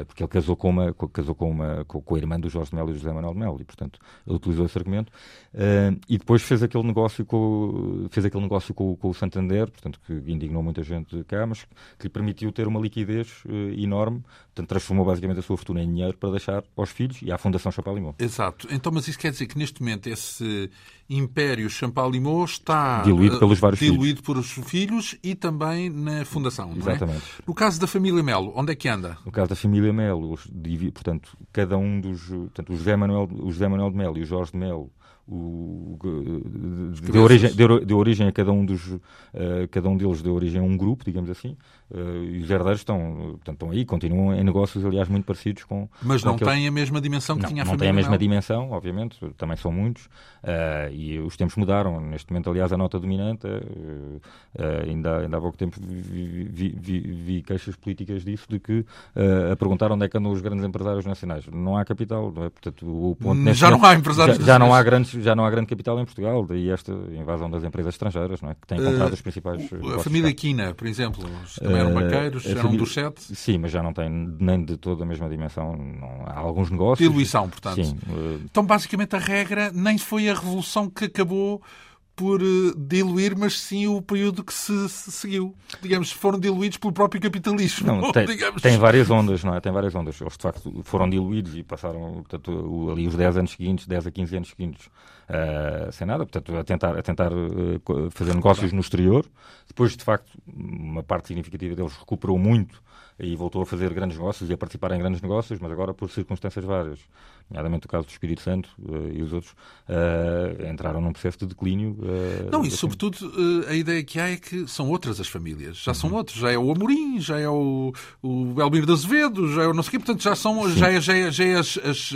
porque ele casou com uma, casou com uma com, a irmã do Jorge Melo e José Manuel Melo, e portanto ele utilizou esse argumento uh, e depois fez aquele negócio com fez aquele negócio com, com, o Santander, portanto que indignou muita gente cá, mas que lhe permitiu ter uma liquidez enorme, portanto transformou basicamente a sua fortuna em dinheiro para deixar aos filhos e à Fundação Chapalimau. Exato. Então, mas isso quer dizer que neste momento esse Império Champalimau está diluído pelos vários diluído filhos. por os filhos e também na Fundação. É? Exatamente. É? No caso da família Melo, onde é que anda? No caso da família Melo, portanto, cada um dos. Portanto, o José Manuel, o José Manuel de Melo e o Jorge de Melo o, deu, origem, deu, deu, origem a cada um dos uh, cada um deles deu origem a um grupo digamos assim e os herdeiros estão portanto, estão aí continuam em negócios aliás muito parecidos com mas com não aqueles... têm a mesma dimensão que não, tinha a não família não tem a mesma não. dimensão obviamente também são muitos uh, e os tempos mudaram neste momento aliás a nota dominante ainda ainda há pouco tempo vi, vi, vi, vi, queixas políticas disso de que a perguntar onde é que andam os grandes empresários nacionais não há capital não é? portanto o ponto já não há empresários já, já não há grandes já não há grande capital em Portugal, daí esta invasão das empresas estrangeiras, não é? que têm comprado uh, os principais. A família Quina, por exemplo, também eram banqueiros, uh, eram família... dos sete. Sim, mas já não tem nem de toda a mesma dimensão. Não, há alguns negócios. Diluição, portanto. Sim, uh... Então, basicamente, a regra nem foi a revolução que acabou por eh, diluir, mas sim o período que se, seguiu. Digamos, foram diluídos pelo próprio capitalismo. Não, tem, tem várias ondas, não é? Tem várias ondas. Eles, de facto, foram diluídos e passaram portanto, ali os 10 anos seguintes, 10 a 15 anos seguintes, uh, sem nada, portanto, a tentar, a tentar uh, fazer negócios no exterior. Depois, de facto, uma parte significativa deles recuperou muito e voltou a fazer grandes negócios e a participar em grandes negócios, mas agora por circunstâncias várias, nomeadamente o caso do Espírito Santo uh, e os outros, uh, entraram num processo de declínio. Uh, Não, e sobretudo a ideia que há é que são outras as famílias, já uhum. são outros, já é o Amorim, já é o, o Belmiro de Azevedo, já é o não sei o quê, portanto já são, já é, já é, já é as, as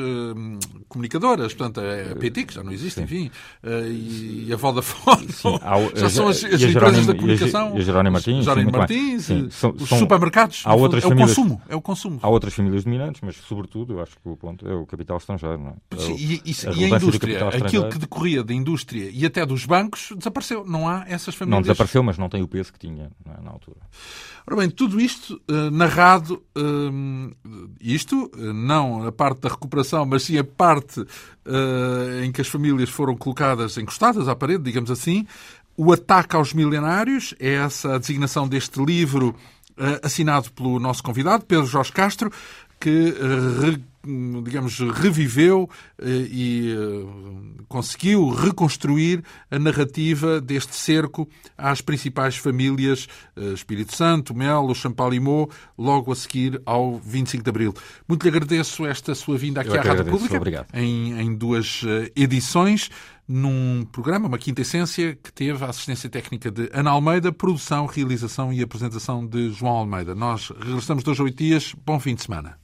comunicadoras, portanto a PT, que já não existe, Sim. enfim, e, e, a Vodafone, Sim, já são as, as empresas da comunicação, e a Jerónimo Martins, Jerónimo Martins, Sim, são, os supermercados, há outras é famílias, o consumo, é o consumo. Há outras famílias dominantes, mas sobretudo, eu acho que o ponto é o capital estrangeiro. Não é? Sim, e, e, a, e a indústria, aquilo que decorria da indústria e até dos bancos, desapareceu. Não há essas famílias. Não desapareceu, mas não tem o peso que tinha é, na altura. Ora bem, tudo isto uh, narrado, uh, isto, uh, não a parte da recuperação, mas sim a parte em que as famílias foram colocadas, encostadas à parede, digamos assim, o ataque aos milenários, é essa a designação deste livro assinado pelo nosso convidado, Pedro Jorge Castro, que digamos, reviveu eh, e eh, conseguiu reconstruir a narrativa deste cerco às principais famílias eh, Espírito Santo, Melo, Champalimau, logo a seguir ao 25 de Abril. Muito lhe agradeço esta sua vinda aqui à Rádio Pública, em, em duas edições num programa, uma quinta essência, que teve a assistência técnica de Ana Almeida, produção, realização e apresentação de João Almeida. Nós regressamos dois a oito dias. Bom fim de semana.